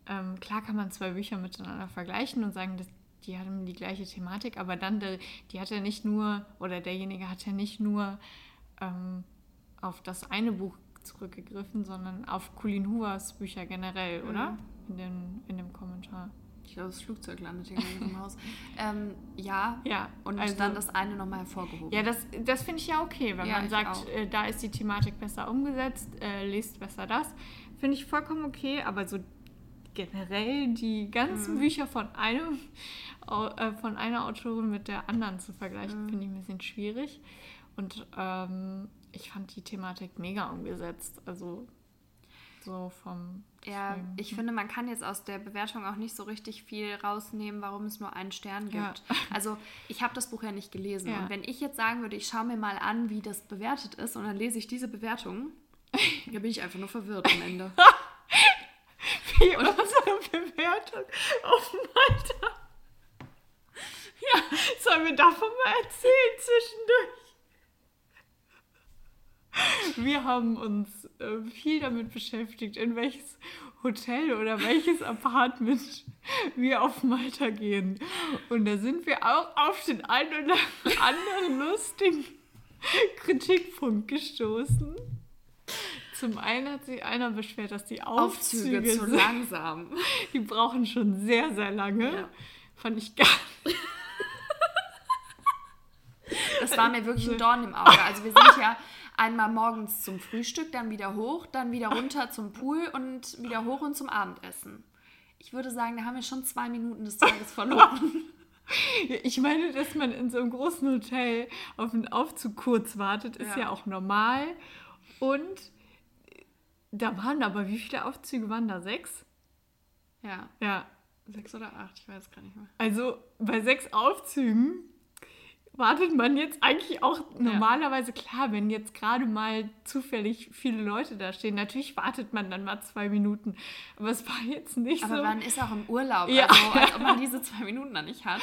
ähm, klar kann man zwei Bücher miteinander vergleichen und sagen, dass die haben die gleiche Thematik, aber dann, der, die hat ja nicht nur, oder derjenige hat ja nicht nur ähm, auf das eine Buch zurückgegriffen, sondern auf Colin Hoovers Bücher generell, mhm. oder? In, den, in dem Kommentar. Ich glaube, das Flugzeug landet hier im Haus. [laughs] Ähm, ja, ja, und also, dann das eine nochmal hervorgehoben. Ja, das, das finde ich ja okay, wenn ja, man sagt, äh, da ist die Thematik besser umgesetzt, äh, lest besser das. Finde ich vollkommen okay, aber so generell die ganzen mhm. Bücher von einem äh, von einer Autorin mit der anderen zu vergleichen, mhm. finde ich ein bisschen schwierig. Und ähm, ich fand die Thematik mega umgesetzt. Also so vom. Ja, Film. ich finde, man kann jetzt aus der Bewertung auch nicht so richtig viel rausnehmen, warum es nur einen Stern gibt. Ja. [laughs] Also ich habe das Buch ja nicht gelesen. Ja. Und wenn ich jetzt sagen würde, ich schaue mir mal an, wie das bewertet ist, und dann lese ich diese Bewertung, [laughs] da bin ich einfach nur verwirrt am Ende. [laughs] wie unsere Bewertung auf Malta. Ja, sollen wir davon mal erzählen zwischendurch? Wir haben uns äh, viel damit beschäftigt, in welches Hotel oder welches Apartment wir auf Malta gehen. Und da sind wir auch auf den einen oder anderen lustigen Kritikpunkt gestoßen. Zum einen hat sich einer beschwert, dass die Aufzüge, Aufzüge zu langsam. Die brauchen schon sehr, sehr lange. Ja. Fand ich gar nicht. Das war mir wirklich ein Dorn im Auge. Also wir sind ja einmal morgens zum Frühstück, dann wieder hoch, dann wieder runter zum Pool und wieder hoch und zum Abendessen. Ich würde sagen, da haben wir schon zwei Minuten des Tages verloren. [laughs] Ich meine, dass man in so einem großen Hotel auf einen Aufzug kurz wartet, ist ja, ja auch normal. Und da waren aber, wie viele Aufzüge waren da? Sechs? Ja. Ja. Sechs oder acht, ich weiß gar nicht mehr. Also bei sechs Aufzügen wartet man jetzt eigentlich auch normalerweise, ja. klar, wenn jetzt gerade mal zufällig viele Leute da stehen, natürlich wartet man dann mal zwei Minuten. Aber es war jetzt nicht aber so. Aber man ist auch im Urlaub, ja. also als ob [laughs] man diese zwei Minuten dann nicht hat.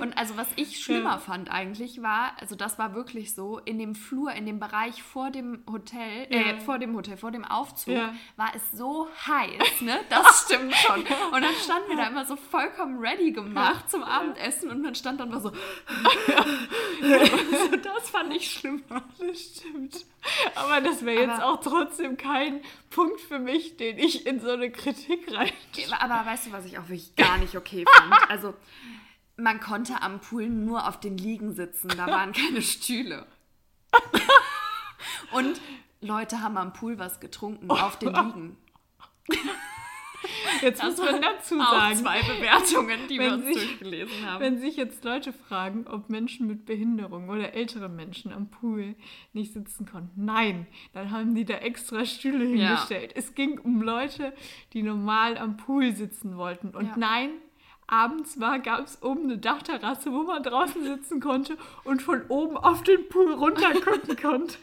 Und also was ich schlimmer ja. fand eigentlich war, also das war wirklich so, in dem Flur, in dem Bereich vor dem Hotel, äh, vor dem Hotel, vor dem Aufzug, war es so heiß, ne? Das [laughs] stimmt schon. Und dann standen wir da immer so vollkommen ready gemacht zum Abendessen und man stand dann mal so [laughs] also das fand ich schlimmer. Das stimmt. Aber das wäre jetzt auch trotzdem kein Punkt für mich, den ich in so eine Kritik rein. Aber weißt du, was ich auch wirklich gar nicht okay fand? Also, man konnte am Pool nur auf den Liegen sitzen, da waren keine Stühle. Und Leute haben am Pool was getrunken, auf den Liegen. Jetzt muss man dazu sagen. zwei Bewertungen, die wir uns sich, durchgelesen haben. Wenn sich jetzt Leute fragen, ob Menschen mit Behinderung oder ältere Menschen am Pool nicht sitzen konnten. Nein, dann haben die da extra Stühle hingestellt. Ja. Es ging um Leute, die normal am Pool sitzen wollten. Und ja. nein, abends war, gab es oben eine Dachterrasse, wo man draußen sitzen konnte und von oben auf den Pool runter gucken [laughs] konnte.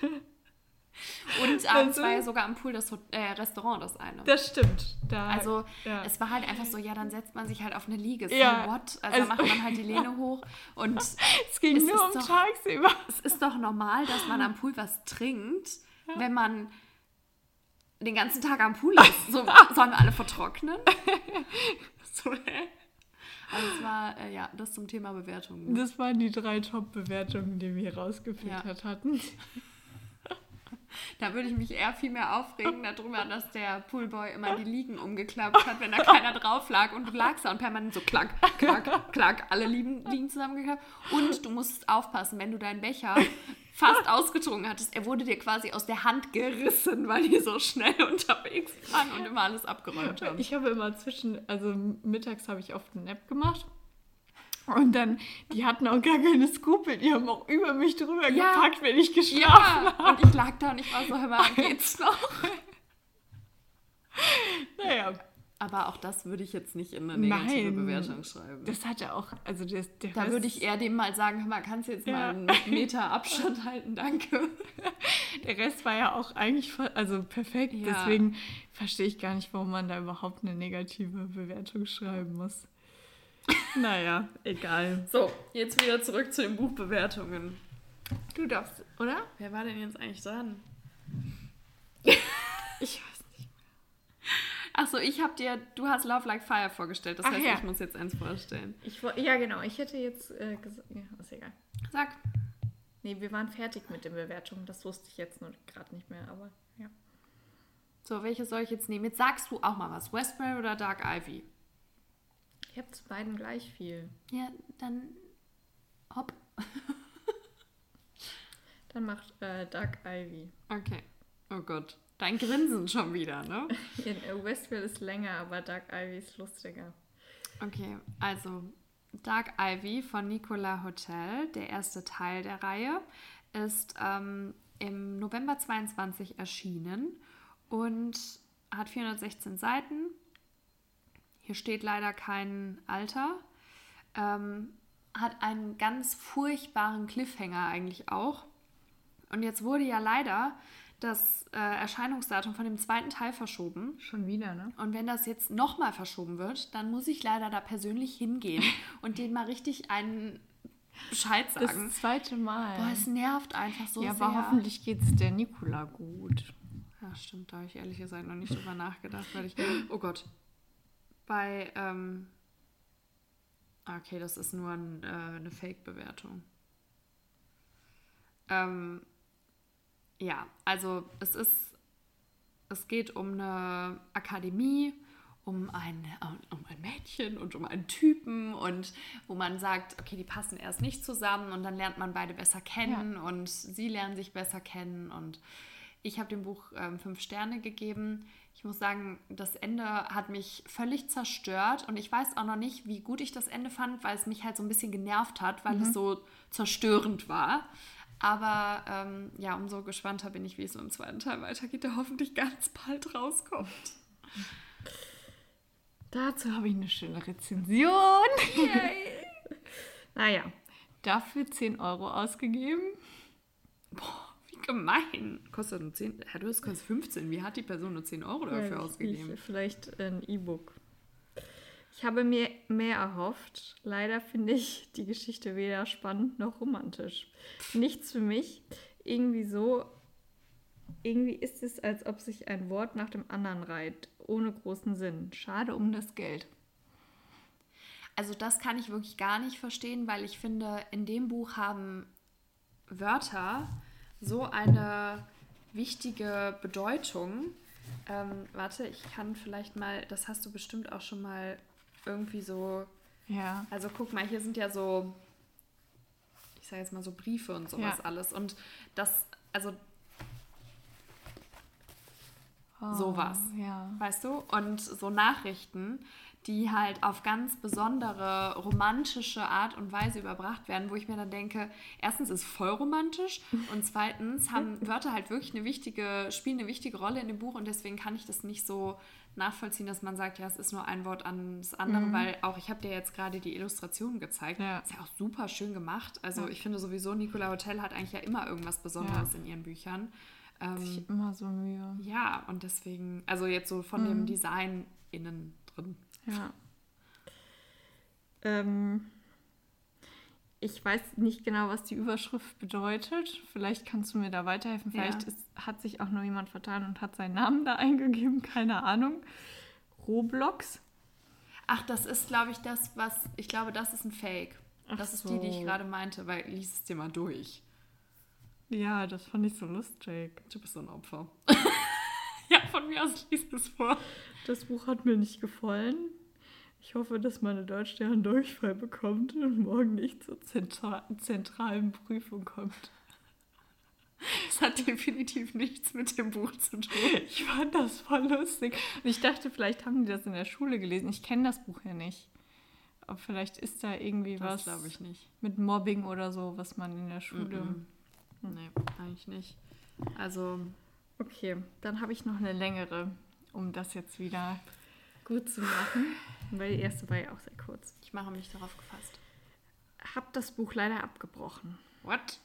Und abends war ja sogar am Pool das äh, Restaurant das eine. Das stimmt. Da, also ja. es war halt einfach so, ja, dann setzt man sich halt auf eine Liege. So ja. what? Also, also macht man halt die Lehne hoch und [laughs] es ging es nur um doch, tagsüber. Es ist doch normal, dass man am Pool was trinkt, ja. wenn man den ganzen Tag am Pool [laughs] ist. So, sollen wir alle vertrocknen? [laughs] so, hä? Also es war, äh, ja, das zum Thema Bewertungen. Das waren die drei Top-Bewertungen, die wir rausgefiltert ja. hatten. Da würde ich mich eher viel mehr aufregen darüber, dass der Poolboy immer die Liegen umgeklappt hat, wenn da keiner drauf lag und du lagst da und permanent so klack, klack, klack, alle Liegen, Liegen zusammengeklappt. Und du musst aufpassen, wenn du deinen Becher fast ausgetrunken hattest, er wurde dir quasi aus der Hand gerissen, weil die so schnell [laughs] unterwegs waren und immer alles abgeräumt haben. Ich habe immer zwischen, also mittags habe ich oft einen Nap gemacht und dann, die hatten auch gar keine Skrupel, die haben auch über mich drüber ja. gepackt, wenn ich geschlafen ja. habe. Und ich lag da und ich war so, hör mal, geht's noch? [laughs] naja. Aber auch das würde ich jetzt nicht in eine negative Nein, Bewertung schreiben. Das hat ja auch, also das, der Da würde ich eher dem mal sagen, hör mal, kannst du jetzt ja. mal einen Meter Abstand [laughs] halten, danke. [laughs] Der Rest war ja auch eigentlich also perfekt, ja. deswegen verstehe ich gar nicht, warum man da überhaupt eine negative Bewertung schreiben muss. Naja, egal. So, jetzt wieder zurück zu den Buchbewertungen. Du darfst, oder? Wer war denn jetzt eigentlich dran? [laughs] ich weiß nicht. Achso, ich hab dir, du hast Love Like Fire vorgestellt. Das Ach heißt, ja. ich muss jetzt eins vorstellen. Ich, ja, genau. Ich hätte jetzt äh, gesagt. Ja, ist egal. Sag. Nee, wir waren fertig mit den Bewertungen. Das wusste ich jetzt nur gerade nicht mehr, aber ja. So, welche soll ich jetzt nehmen? Jetzt sagst du auch mal was. Westbury oder Dark Ivy? Ich habe zu beiden gleich viel. Ja, dann hopp. [laughs] Dann macht äh, Dark Ivy. Okay. Oh Gott. Dein Grinsen schon wieder, ne? [laughs] Westville ist länger, aber Dark Ivy ist lustiger. Okay, also Dark Ivy von Nicola Hotel, der erste Teil der Reihe, ist ähm, im November 22 erschienen und hat 416 Seiten. Hier steht leider kein Alter. Ähm, hat einen ganz furchtbaren Cliffhanger eigentlich auch. Und jetzt wurde ja leider das äh, Erscheinungsdatum von dem zweiten Teil verschoben. Schon wieder, ne? Und wenn das jetzt nochmal verschoben wird, dann muss ich leider da persönlich hingehen [laughs] und denen mal richtig einen Bescheid Das sagen. zweite Mal. Boah, es nervt einfach so ja, sehr. aber hoffentlich geht es der Nikola gut. Ja, stimmt, da habe ich ehrlich gesagt noch nicht drüber nachgedacht, weil ich. Oh Gott. Bei. Ähm, ah, okay, das ist nur ein, äh, eine Fake-Bewertung. Ähm, ja, also es ist. Es geht um eine Akademie, um ein, äh, um ein Mädchen und um einen Typen und wo man sagt, okay, die passen erst nicht zusammen und dann lernt man beide besser kennen und sie lernen sich besser kennen und ich habe dem Buch ähm, fünf Sterne gegeben. Ich muss sagen, das Ende hat mich völlig zerstört und ich weiß auch noch nicht, wie gut ich das Ende fand, weil es mich halt so ein bisschen genervt hat, weil es so zerstörend war. Aber ähm, ja, umso gespannter bin ich, wie es so im zweiten Teil weitergeht, der hoffentlich ganz bald rauskommt. [laughs] Dazu habe ich eine schöne Rezension. [laughs] naja, dafür 10 Euro ausgegeben. Boah, gemein. Kostet nur 10. Ja, du hast kostet 15. Wie hat die Person nur 10 Euro dafür Ja, ausgegeben? ich- Vielleicht ein E-Book. Ich habe mir mehr erhofft. Leider finde ich die Geschichte weder spannend noch romantisch. Nichts für mich. Irgendwie so. Irgendwie ist es, als ob sich ein Wort nach dem anderen reiht, ohne großen Sinn. Schade um das Geld. Also das kann ich wirklich gar nicht verstehen, weil ich finde, in dem Buch haben Wörter so eine wichtige Bedeutung. Ähm, warte, ich kann vielleicht mal, das hast du bestimmt auch schon mal irgendwie so. Ja. Also guck mal, hier sind ja so, ich sage jetzt mal so Briefe und sowas Ja. alles. Und das, also Oh, Sowas. Ja. weißt du? Und so Nachrichten, die halt auf ganz besondere romantische Art und Weise überbracht werden, wo ich mir dann denke, erstens ist es voll romantisch [laughs] und zweitens haben Wörter halt wirklich eine wichtige, spielen eine wichtige Rolle in dem Buch und deswegen kann ich das nicht so nachvollziehen, dass man sagt, ja, es ist nur ein Wort an das andere, weil auch ich habe dir jetzt gerade die Illustrationen gezeigt. Ja. Ist ja auch super schön gemacht. Also Ja. ich finde sowieso, Nicola Hotel hat eigentlich ja immer irgendwas Besonderes in ihren Büchern. Ähm, Ich habe immer so Mühe. ja, und deswegen, also jetzt so von dem Design innen drin. Ja. Ähm, ich weiß nicht genau, was die Überschrift bedeutet. Vielleicht kannst du mir da weiterhelfen. Ja. Vielleicht ist, hat sich auch nur jemand vertan und hat seinen Namen da [laughs] eingegeben. Keine Ahnung. Roblox. Ach, das ist, glaube ich, das, was, ich glaube, das ist ein Fake. Ach das ist die, die ich so. gerade meinte, weil lies es dir mal durch. Ja, das fand ich so lustig. Du bist so ein Opfer. [laughs] ja, von mir aus lies es vor. Das Buch hat mir nicht gefallen. Ich hoffe, dass meine Deutschlehrerin Durchfall bekommt und morgen nicht zur zentra zentralen Prüfung kommt. Das hat definitiv nichts mit dem Buch zu tun. Ich fand das voll lustig. Und ich dachte, vielleicht haben die das in der Schule gelesen. Ich kenne das Buch ja nicht. Aber vielleicht ist da irgendwie Das was glaube ich nicht. mit Mobbing oder so, was man in der Schule. Mhm. Nee, eigentlich nicht. Also, Okay, dann habe ich noch eine längere, um das jetzt wieder gut zu machen. Weil die erste war ja auch sehr kurz. ich mache mich darauf gefasst. Hab das Buch leider abgebrochen. What?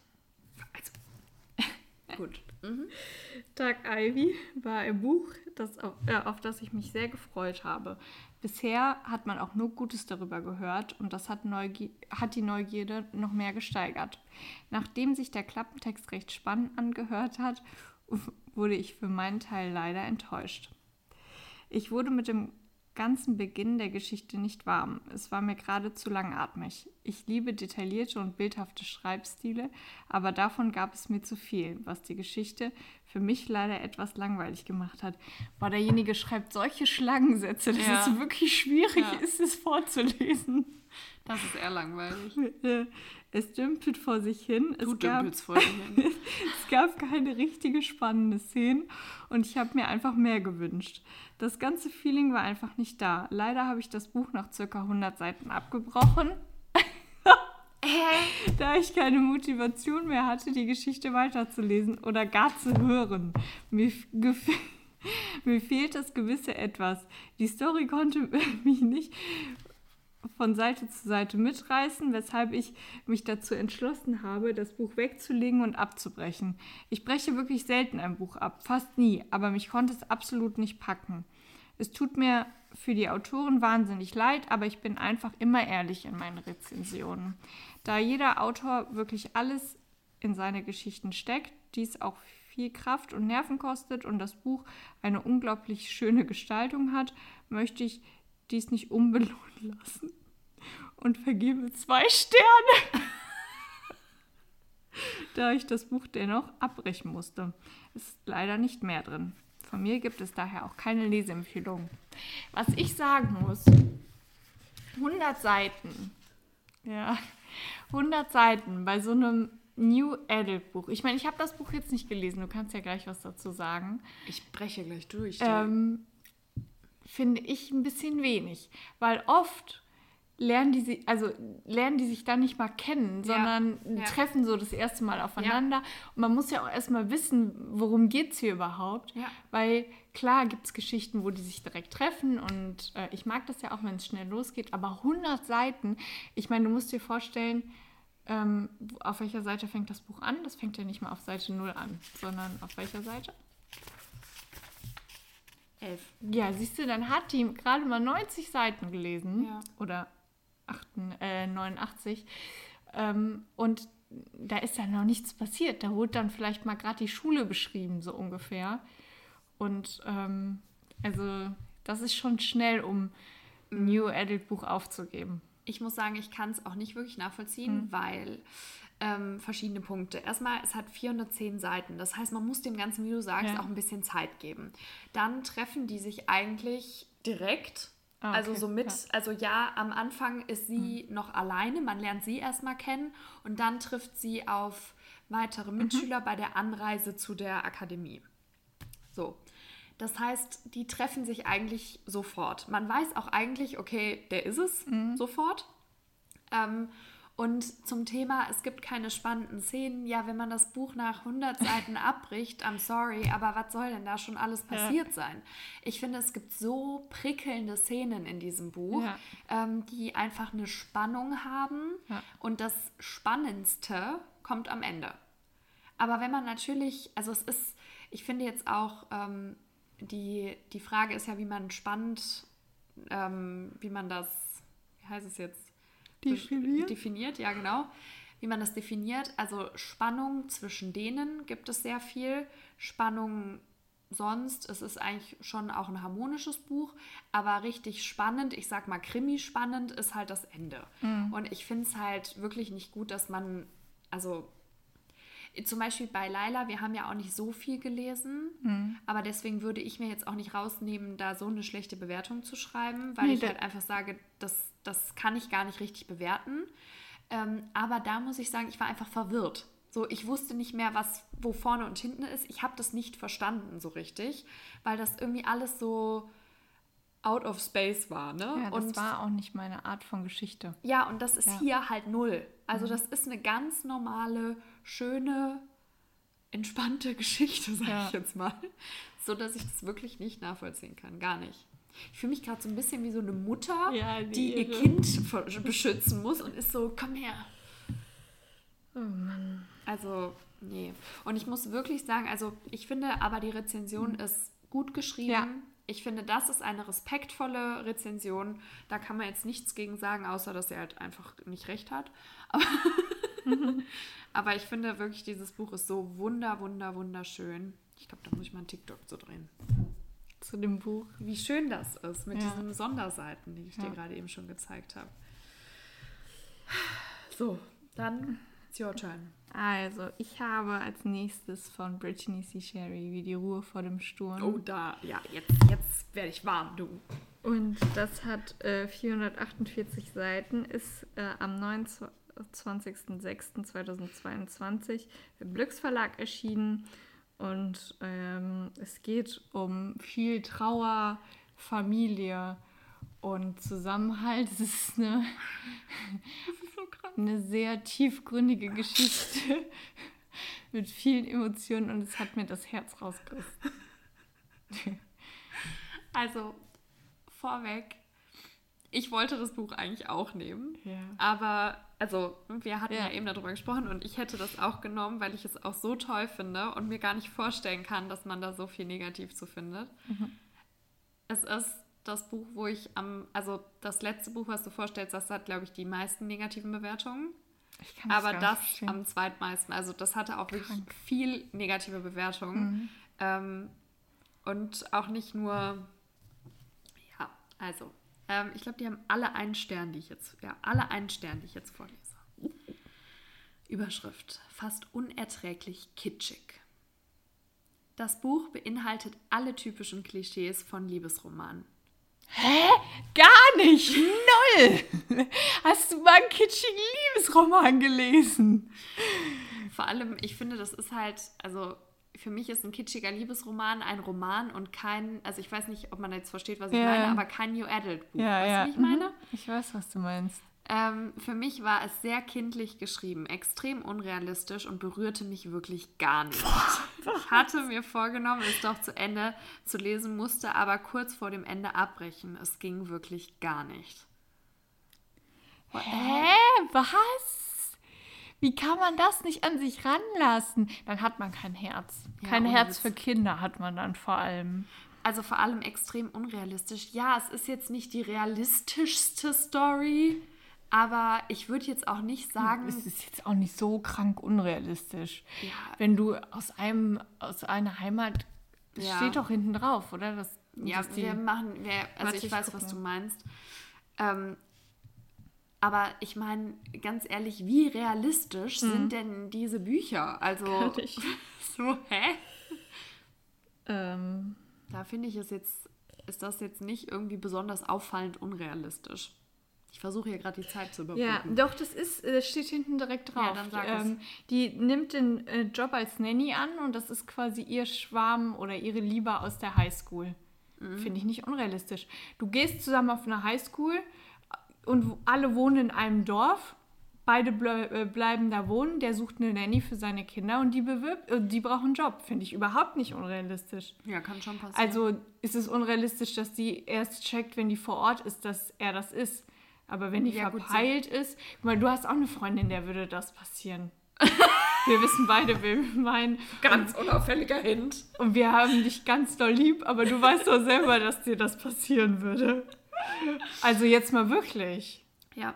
Also, [laughs] gut. Mhm. Tag Ivy war ein Buch, das auf, äh, auf das ich mich sehr gefreut habe. Bisher hat man auch nur Gutes darüber gehört und das hat, Neugier hat die Neugierde noch mehr gesteigert. Nachdem sich der Klappentext recht spannend angehört hat, [laughs] wurde ich für meinen Teil leider enttäuscht. Ich wurde mit dem ganzen Beginn der Geschichte nicht warm. Es war mir gerade zu langatmig. Ich liebe detaillierte und bildhafte Schreibstile, aber davon gab es mir zu viel, was die Geschichte für mich leider etwas langweilig gemacht hat. Boah, derjenige schreibt solche Schlangensätze, dass ja. es wirklich schwierig ja. ist, es vorzulesen. Das ist eher langweilig. [laughs] Es dümpelt vor sich hin. Du es gab, vor sich hin. [laughs] es gab keine richtige spannende Szene und ich habe mir einfach mehr gewünscht. Das ganze Feeling war einfach nicht da. Leider habe ich das Buch nach circa 100 Seiten abgebrochen. da ich keine Motivation mehr hatte, die Geschichte weiterzulesen oder gar zu hören. Mir, [laughs] mir fehlt das gewisse Etwas. Die Story konnte [laughs] mich nicht von Seite zu Seite mitreißen, weshalb ich mich dazu entschlossen habe, das Buch wegzulegen und abzubrechen. Ich breche wirklich selten ein Buch ab, fast nie, aber mich konnte es absolut nicht packen. Es tut mir für die Autoren wahnsinnig leid, aber ich bin einfach immer ehrlich in meinen Rezensionen. Da jeder Autor wirklich alles in seine Geschichten steckt, dies auch viel Kraft und Nerven kostet und das Buch eine unglaublich schöne Gestaltung hat, möchte ich dies nicht unbelohnt lassen und vergebe zwei Sterne, [laughs] da ich das Buch dennoch abbrechen musste. Ist leider nicht mehr drin. Von mir gibt es daher auch keine Leseempfehlung. Was ich sagen muss, 100 Seiten. Ja, 100 Seiten bei so einem New Adult Buch. Ich meine, ich habe das Buch jetzt nicht gelesen. Du kannst ja gleich was dazu sagen. Ich breche gleich durch. Ähm, finde ich ein bisschen wenig, weil oft lernen die sich, also lernen die sich dann nicht mal kennen, sondern ja, ja. treffen so das erste Mal aufeinander. Ja. Und man muss ja auch erstmal wissen, worum geht es hier überhaupt. Weil klar gibt es Geschichten, wo die sich direkt treffen und äh, ich mag das ja auch, wenn es schnell losgeht, aber 100 Seiten, ich meine, du musst dir vorstellen, ähm, auf welcher Seite fängt das Buch an? Das fängt ja nicht mal auf Seite 0 an, sondern auf welcher Seite? 11. Ja, siehst du, dann hat die gerade mal 90 Seiten gelesen. Ja. Oder 8, äh, 89. Ähm, und da ist dann noch nichts passiert. Da wurde dann vielleicht mal gerade die Schule beschrieben, so ungefähr. Und ähm, also das ist schon schnell, um ein New Adult Buch aufzugeben. Ich muss sagen, ich kann es auch nicht wirklich nachvollziehen, mhm. weil ähm, verschiedene Punkte. Erstmal, es hat 410 Seiten. Das heißt, man muss dem Ganzen, wie du sagst, ja. auch ein bisschen Zeit geben. Dann treffen die sich eigentlich direkt. Ah, also okay. Also so mit, ja. also ja, am Anfang ist sie mhm. noch alleine, man lernt sie erstmal kennen und dann trifft sie auf weitere mhm. Mitschüler mhm. bei der Anreise zu der Akademie. So. Das heißt, die treffen sich eigentlich sofort. Man weiß auch eigentlich, okay, der ist es mhm. sofort. Ähm, und zum Thema, es gibt keine spannenden Szenen. Ja, wenn man das Buch nach 100 Seiten [laughs] abbricht, I'm sorry, aber was soll denn da schon alles passiert ja. sein? Ich finde, es gibt so prickelnde Szenen in diesem Buch, ja. ähm, die einfach eine Spannung haben. Ja. Und das Spannendste kommt am Ende. Aber wenn man natürlich, also es ist, ich finde jetzt auch, ähm, die, die Frage ist ja, wie man spannend, ähm, wie man das, wie heißt es jetzt? Definiert? Definiert, ja genau. Wie man das definiert. Also Spannung zwischen denen gibt es sehr viel. Spannung sonst, es ist eigentlich schon auch ein harmonisches Buch, aber richtig spannend, ich sag mal krimi-spannend, ist halt das Ende. Mhm. Und ich finde es halt wirklich nicht gut, dass man, also zum Beispiel bei Laila, wir haben ja auch nicht so viel gelesen, mhm. aber deswegen würde ich mir jetzt auch nicht rausnehmen, da so eine schlechte Bewertung zu schreiben, weil nee, ich halt einfach sage, das, das kann ich gar nicht richtig bewerten. Ähm, aber da muss ich sagen, ich war einfach verwirrt. So, ich wusste nicht mehr, was wo vorne und hinten ist. Ich habe das nicht verstanden so richtig, weil das irgendwie alles so out of space war, ne? Ja, das und, war auch nicht meine Art von Geschichte. Ja, und das ist ja. hier halt null. Also mhm. das ist eine ganz normale schöne, entspannte [laughs] Geschichte, sage ja. ich jetzt mal. So dass ich das wirklich nicht nachvollziehen kann. Gar nicht. Ich fühle mich gerade so ein bisschen wie so eine Mutter, ja, die, die ihr Kind beschützen muss und ist so, komm her. Oh Mann. Also, Nee. Und ich muss wirklich sagen, also ich finde aber die Rezension mhm. ist gut geschrieben. Ja. Ich finde, das ist eine respektvolle Rezension. Da kann man jetzt nichts gegen sagen, außer dass er halt einfach nicht recht hat. Aber, [laughs] aber ich finde wirklich, dieses Buch ist so wunder, wunder, wunderschön. Ich glaube, da muss ich mal einen TikTok zu drehen. Zu dem Buch. Wie schön das ist mit ja. diesen Sonderseiten, die ich ja. dir gerade eben schon gezeigt habe. So, dann it's your turn. Also, ich habe als nächstes von Brittany C. Sherry wie die Ruhe vor dem Sturm. Oh, da, ja, jetzt, jetzt werde ich warm, du. Und das hat äh, 448 Seiten, ist äh, am 29.06.2022 im Glücksverlag erschienen. Und ähm, es geht um viel Trauer, Familie und Zusammenhalt. Es ist eine, eine sehr tiefgründige Geschichte [laughs] mit vielen Emotionen und es hat mir das Herz rausgerissen. Also, vorweg, ich wollte das Buch eigentlich auch nehmen, ja. aber also wir hatten ja. ja. eben darüber gesprochen und ich hätte das auch genommen, weil ich es auch so toll finde und mir gar nicht vorstellen kann, dass man da so viel negativ zu findet. Mhm. Es ist das Buch, wo ich am, also das letzte Buch, was du vorstellst, das hat, glaube ich, die meisten negativen Bewertungen. Aber das verstehen. am zweitmeisten. Also das hatte auch Krank. wirklich viel negative Bewertungen. Mhm. Ähm, und auch nicht nur, ja, also, ähm, ich glaube, die haben alle einen Stern, die ich jetzt, ja, alle einen Stern, die ich jetzt vorlese. Überschrift, fast unerträglich kitschig. Das Buch beinhaltet alle typischen Klischees von Liebesromanen. Hä? Gar nicht. Null. Hast du mal einen kitschigen Liebesroman gelesen? Vor allem, ich finde, das ist halt, also für mich ist ein kitschiger Liebesroman ein Roman und kein, also ich weiß nicht, ob man jetzt versteht, was ich ja. meine, aber kein New Adult Buch. Ja, weißt ja. du, wie ich meine? Mhm. Ich weiß, was du meinst. Ähm, für mich war es sehr kindlich geschrieben, extrem unrealistisch und berührte mich wirklich gar nicht. Ich hatte mir vorgenommen, es doch zu Ende zu lesen, musste aber kurz vor dem Ende abbrechen. Es ging wirklich gar nicht. Hä? Was? Wie kann man das nicht an sich ranlassen? Dann hat man kein Herz. Kein ja, Herz für Kinder hat man dann vor allem. Also vor allem extrem unrealistisch. Ja, es ist jetzt nicht die realistischste Story aber ich würde jetzt auch nicht sagen. Es ist jetzt auch nicht so krank unrealistisch. Ja. Wenn du aus einem, aus einer Heimat, das ja. steht doch hinten drauf, oder? Das, ja, wir machen, wir, also ich, weiß, was du meinst. Ähm, aber ich meine, ganz ehrlich, wie realistisch hm. sind denn diese Bücher? Also, [laughs] so, hä? Ähm. Da finde ich es jetzt, ist das jetzt nicht irgendwie besonders auffallend unrealistisch. Ich versuche hier gerade die Zeit zu überbrücken. Ja, doch, das ist, das steht hinten direkt drauf. Ja, dann sag ähm, die nimmt den äh, Job als Nanny an und das ist quasi ihr Schwarm oder ihre Liebe aus der Highschool. Mhm. Finde ich nicht unrealistisch. Du gehst zusammen auf eine Highschool und alle wohnen in einem Dorf. Beide ble äh, bleiben da wohnen. Der sucht eine Nanny für seine Kinder und die bewirbt, äh, die brauchen einen Job. Finde ich überhaupt nicht unrealistisch. Ja, kann schon passieren. Also ist es unrealistisch, dass die erst checkt, wenn die vor Ort ist, dass er das ist. Aber wenn die ja, verpeilt gut, ist, guck mal, du hast auch eine Freundin, der würde das passieren. [laughs] wir wissen beide, wer wir meinen. Ganz unauffälliger Hint. Und wir haben dich ganz doll lieb, aber du weißt doch selber, dass dir das passieren würde. Also jetzt mal wirklich. Ja.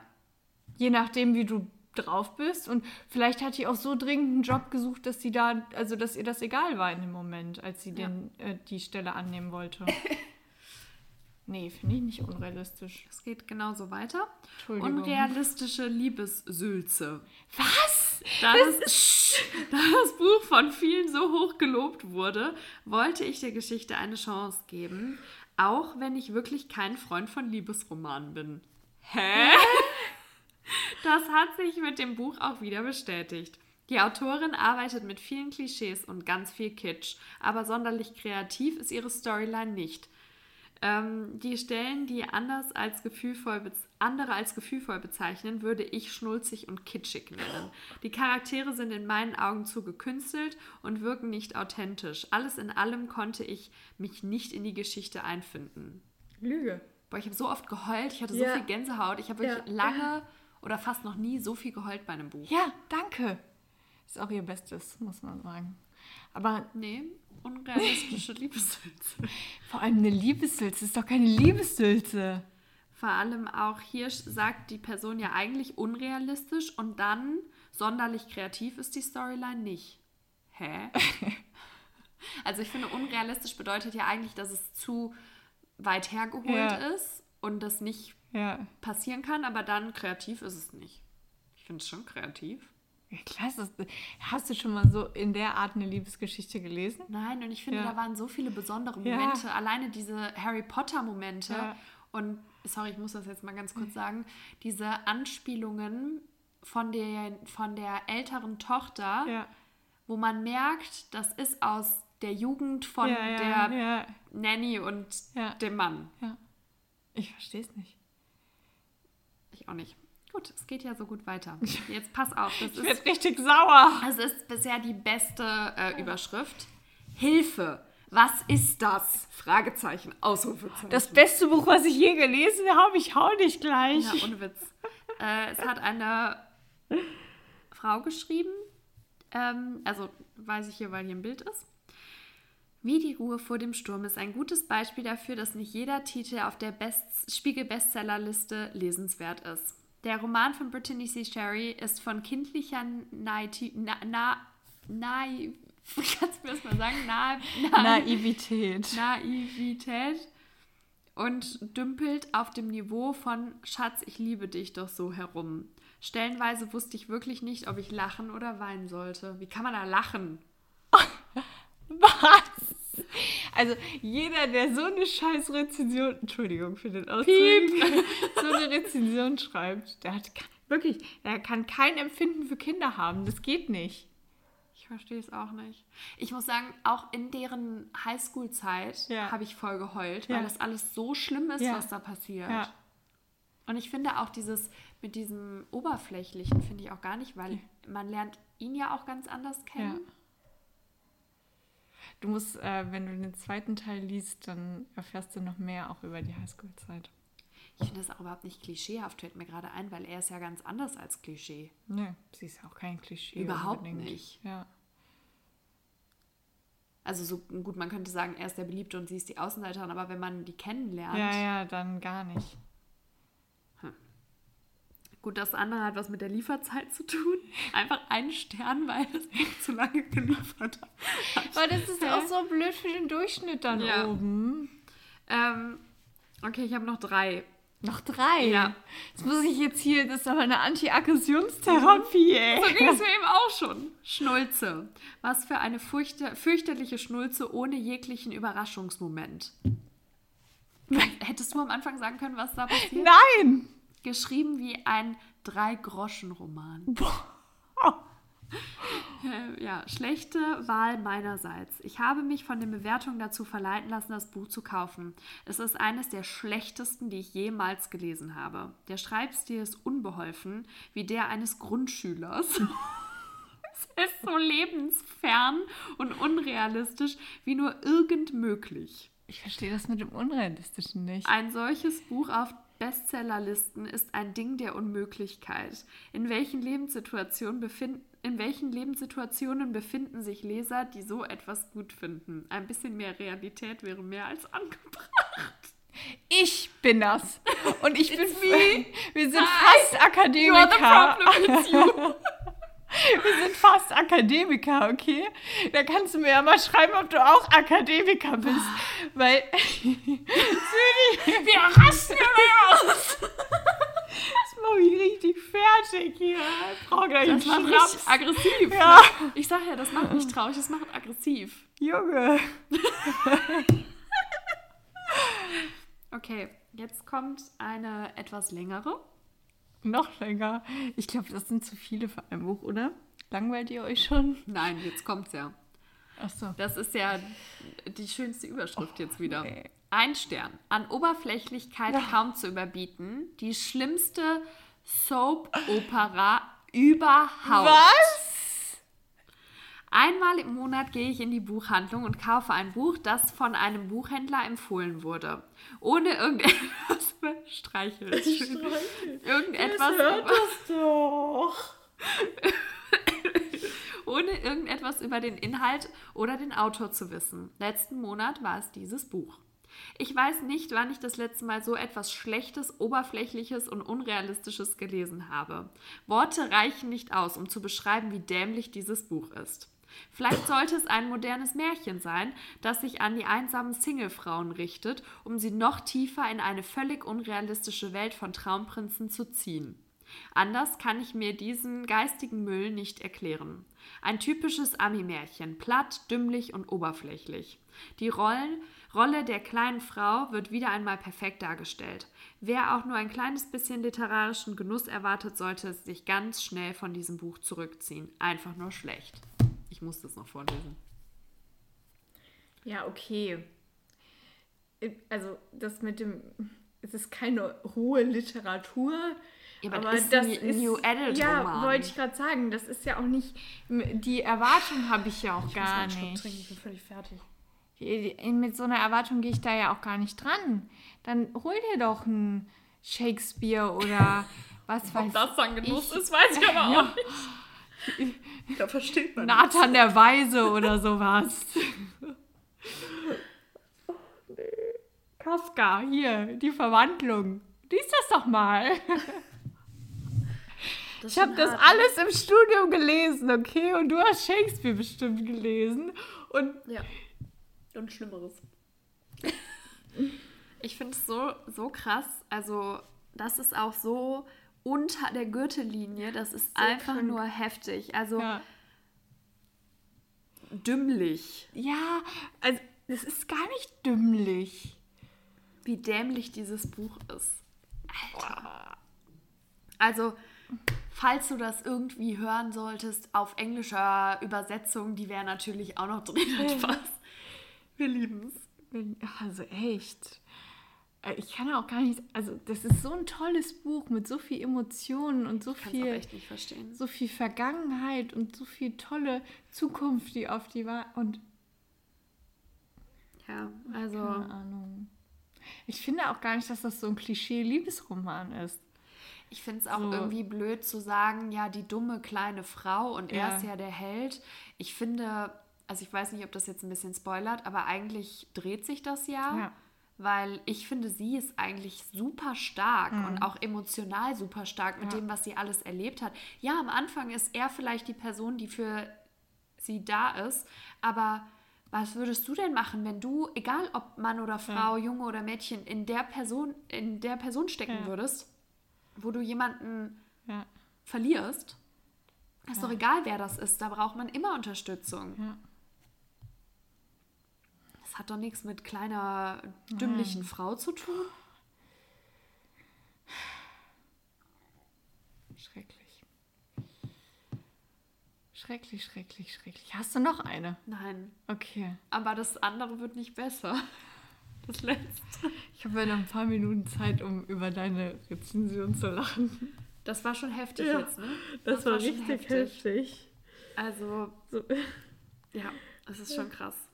Je nachdem, wie du drauf bist. Und vielleicht hat die auch so dringend einen Job gesucht, dass sie da, also dass ihr das egal war in dem Moment, als sie ja. den, äh, die Stelle annehmen wollte. [laughs] Nee, finde ich nicht unrealistisch. Es geht genauso weiter. Unrealistische Liebessülze. Was? Da das, [laughs] da das Buch von vielen so hoch gelobt wurde, wollte ich der Geschichte eine Chance geben, auch wenn ich wirklich kein Freund von Liebesromanen bin. Hä? [laughs] Das hat sich mit dem Buch auch wieder bestätigt. Die Autorin arbeitet mit vielen Klischees und ganz viel Kitsch, aber sonderlich kreativ ist ihre Storyline nicht. Ähm, die Stellen, die anders als gefühlvoll andere als gefühlvoll bezeichnen, würde ich schnulzig und kitschig nennen. Die Charaktere sind in meinen Augen zu gekünstelt und wirken nicht authentisch. Alles in allem konnte ich mich nicht in die Geschichte einfinden. Lüge. Boah, ich habe so oft geheult, ich hatte ja. so viel Gänsehaut. Ich habe wirklich ja. lange oder fast noch nie so viel geheult bei einem Buch. Ja, danke. Ist auch ihr Bestes, muss man sagen. Aber. Nee, unrealistische Liebessülze. Vor allem eine Liebessülze ist doch keine Liebessülze. Vor allem auch hier sagt die Person ja eigentlich unrealistisch und dann sonderlich kreativ ist die Storyline nicht. Hä? [laughs] also ich finde, unrealistisch bedeutet ja eigentlich, dass es zu weit hergeholt ja. ist und das nicht ja. passieren kann, aber dann kreativ ist es nicht. Ich finde es schon kreativ. Klar, das, hast du schon mal so in der Art eine Liebesgeschichte gelesen? Nein, und ich finde, ja. da waren so viele besondere Momente. Ja. Alleine diese Harry Potter-Momente. Ja. Und, sorry, ich muss das jetzt mal ganz kurz sagen, diese Anspielungen von der, von der älteren Tochter, wo man merkt, das ist aus der Jugend von der Nanny und dem Mann. Ich verstehe es nicht. Ich auch nicht. Gut, es geht ja so gut weiter. [laughs] Jetzt pass auf. Das ich ist richtig sauer. Das ist bisher die beste äh, Überschrift. Hilfe. Was ist das? Fragezeichen, Ausrufezeichen. Das beste Buch, was ich je gelesen habe, ich hau dich gleich. Ja, ohne Witz. äh, es hat eine Frau geschrieben, ähm, also weiß ich hier, weil hier ein Bild ist. Wie die Ruhe vor dem Sturm ist ein gutes Beispiel dafür, dass nicht jeder Titel auf der Best Spiegel-Bestsellerliste lesenswert ist. Der Roman von Brittany C. Sherry ist von kindlicher Naivität. Na, na, naiv, [laughs] kannst du mir das mal sagen? Na, na, Naivität. Naivität und dümpelt auf dem Niveau von Schatz, ich liebe dich doch so herum. Stellenweise wusste ich wirklich nicht, ob ich lachen oder weinen sollte. Wie kann man da lachen? [laughs] Was? Also jeder, der so eine scheiß Rezension, Entschuldigung für den Ausdruck, [laughs] so eine Rezension schreibt, der hat wirklich, der kann kein Empfinden für Kinder haben. Das geht nicht. Ich verstehe es auch nicht. Ich muss sagen, auch in deren Highschool-Zeit ja. habe ich voll geheult, weil das alles so schlimm ist, ja. was da passiert. Und ich finde auch dieses mit diesem Oberflächlichen finde ich auch gar nicht, weil man lernt ihn ja auch ganz anders kennen. Ja. Du musst, äh, wenn du den zweiten Teil liest, dann erfährst du noch mehr auch über die Highschool-Zeit. Ich finde das auch überhaupt nicht klischeehaft, fällt mir gerade ein, weil er ist ja ganz anders als Klischee. Nee, sie ist ja auch kein Klischee. Überhaupt unbedingt. nicht. Ja. Also so gut, man könnte sagen, er ist der Beliebte und sie ist die Außenseiterin, aber wenn man die kennenlernt. Ja, ja, dann gar nicht. Gut, das andere hat was mit der Lieferzeit zu tun. Einfach einen Stern, weil das Buch zu lange geliefert hat. Weil das ist auch so blöd für den Durchschnitt dann ja. oben. Ähm, okay, ich habe noch drei. Noch drei? Ja. Das muss ich jetzt hier, das ist aber eine Anti-Aggressionstherapie, ey. So ging es mir eben auch schon. Schnulze. Was für eine fürchter fürchterliche Schnulze ohne jeglichen Überraschungsmoment. Hättest du am Anfang sagen können, was da passiert? Nein! Geschrieben wie ein Drei-Groschen-Roman. ja, schlechte Wahl meinerseits. Ich habe mich von den Bewertungen dazu verleiten lassen, das Buch zu kaufen. Es ist eines der schlechtesten, die ich jemals gelesen habe. Der Schreibstil ist unbeholfen, wie der eines Grundschülers. [laughs] es ist so lebensfern und unrealistisch, wie nur irgend möglich. Ich verstehe das mit dem Unrealistischen nicht. Ein solches Buch auf Bestsellerlisten ist ein Ding der Unmöglichkeit. In welchen Lebenssituationen befinden in welchen Lebenssituationen befinden sich Leser, die so etwas gut finden? Ein bisschen mehr Realität wäre mehr als angebracht. Ich bin das. Und ich bin wie. Wir sind fast Akademiker. [laughs] Wir sind fast Akademiker, okay? Da kannst du mir ja mal schreiben, ob du auch Akademiker bist. Weil. Südi, wir rasten immer aus. Das macht mich richtig fertig hier. Ich brauche gleich das macht Schnaps. aggressiv. Ja. Ich sag ja, das macht nicht traurig, das macht aggressiv. Junge. [laughs] okay, jetzt kommt eine etwas längere. [laughs] Noch länger. Ich glaube, das sind zu viele für ein Buch, oder? Langweilt ihr euch schon? Nein, jetzt kommt's ja. Ach so. Das ist ja die schönste Überschrift oh, jetzt wieder. Nee. Ein Stern. An Oberflächlichkeit ja. kaum zu überbieten. Die schlimmste Soap-Opera überhaupt. Was? Einmal im Monat gehe ich in die Buchhandlung und kaufe ein Buch, das von einem Buchhändler empfohlen wurde. Ohne irgendetwas streicheln. [laughs] Irgendetwas. Ich hört das doch. [laughs] etwas über den Inhalt oder den Autor zu wissen. Letzten Monat war es dieses Buch. Ich weiß nicht, wann ich das letzte Mal so etwas Schlechtes, Oberflächliches und Unrealistisches gelesen habe. Worte reichen nicht aus, um zu beschreiben, wie dämlich dieses Buch ist. Vielleicht sollte es ein modernes Märchen sein, das sich an die einsamen Singlefrauen richtet, um sie noch tiefer in eine völlig unrealistische Welt von Traumprinzen zu ziehen. Anders kann ich mir diesen geistigen Müll nicht erklären. Ein typisches Ami-Märchen, platt, dümmlich und oberflächlich. Die Rollen, Rolle der kleinen Frau wird wieder einmal perfekt dargestellt. Wer auch nur ein kleines bisschen literarischen Genuss erwartet, sollte sich ganz schnell von diesem Buch zurückziehen. Einfach nur schlecht. Ich muss das noch vorlesen. Ja, okay. Also das mit dem, es ist keine hohe Literatur. Ja, aber, aber ist das ist New Adult Ja, Roman. wollte ich gerade sagen. Das ist ja auch nicht, die Erwartung habe ich ja auch ich gar muss nicht. Trinken, ich bin völlig fertig. Mit so einer Erwartung gehe ich da ja auch gar nicht dran. Dann hol dir doch einen Shakespeare oder [laughs] was weiß ich. Ob das dann Genuss ist, weiß ich aber [laughs] auch nicht. Da versteht man Nathan der Weise oder sowas. Oh, nee. Kafka, hier, die Verwandlung. Lies das doch mal. Das ich habe das alles im Studium gelesen, okay? Und du hast Shakespeare bestimmt gelesen. Und ja. Und Schlimmeres. ich finde es so, so krass. Also, das ist auch so unter der Gürtellinie. Das ist so einfach krank. nur heftig. Also ja. dümmlich. Ja, also es ist gar nicht dümmlich. Wie dämlich dieses Buch ist. Alter. Also, falls du das irgendwie hören solltest, auf englischer Übersetzung, die wäre natürlich auch noch drin etwas. Wir lieben es. Also echt. Äh, ich kann auch gar nicht, also das ist so ein tolles Buch mit so viel Emotionen und so viel, so viel Vergangenheit und so viel tolle Zukunft, die auf die war und ja, also keine Ahnung. Ich finde auch gar nicht, dass das so ein Klischee-Liebesroman ist. Ich finde es auch so. irgendwie blöd zu sagen, ja, die dumme kleine Frau und ja. er ist ja der Held. Ich finde, also ich weiß nicht, ob das jetzt ein bisschen spoilert, aber eigentlich dreht sich das ja. ja weil ich finde, sie ist eigentlich super stark mhm. und auch emotional super stark mit ja. dem, was sie alles erlebt hat. Ja, am Anfang ist er vielleicht die Person, die für sie da ist, aber was würdest du denn machen, wenn du, egal ob Mann oder Frau, ja. Junge oder Mädchen, in der Person, in der Person stecken ja. würdest, wo du jemanden verlierst? Ist doch egal, wer das ist, da braucht man immer Unterstützung. Hat doch nichts mit kleiner, dümmlichen Nein. Frau zu tun. Schrecklich. Schrecklich, schrecklich, schrecklich. Hast du noch eine? Nein. Okay. Aber das andere wird nicht besser. Das letzte. Ich habe ja noch ein paar Minuten Zeit, um über deine Rezension zu lachen. Das war schon heftig ja, jetzt, ne? Das, das war, war richtig heftig. heftig. Also, so. ja, es ist schon krass.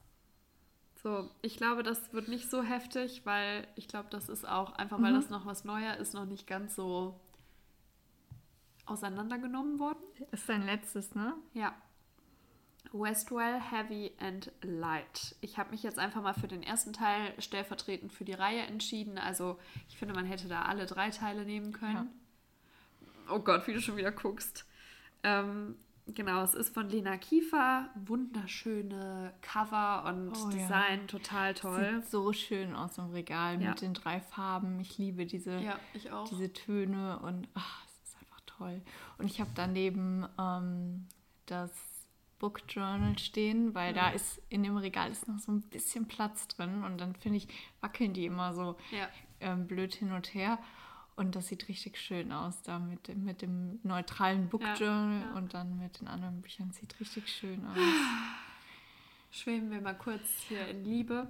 So, ich glaube, das wird nicht so heftig, weil ich glaube, das ist auch einfach, weil mhm. das noch was Neuer ist, noch nicht ganz so auseinandergenommen worden. Ist dein letztes, ne? Ja. Westwell Heavy and Light. Ich habe mich jetzt einfach mal für den ersten Teil stellvertretend für die Reihe entschieden. Also ich finde, man hätte da alle drei Teile nehmen können. Ja. Oh Gott, wie du schon wieder guckst. Ähm, Genau, es ist von Lena Kiefer. Wunderschöne Cover und oh, Design, ja. total toll. Sieht so schön aus im Regal ja. mit den drei Farben. Ich liebe diese, ja, ich diese Töne und ach, es ist einfach toll. Und ich habe daneben ähm, das Book Journal stehen, weil mhm. da ist in dem Regal ist noch so ein bisschen Platz drin und dann finde ich, wackeln die immer so ähm, blöd hin und her. Und das sieht richtig schön aus, da mit, dem, mit dem neutralen Book Journal ja, ja. und dann mit den anderen Büchern. Sieht richtig schön aus. [sighs] Schweben wir mal kurz hier in Liebe.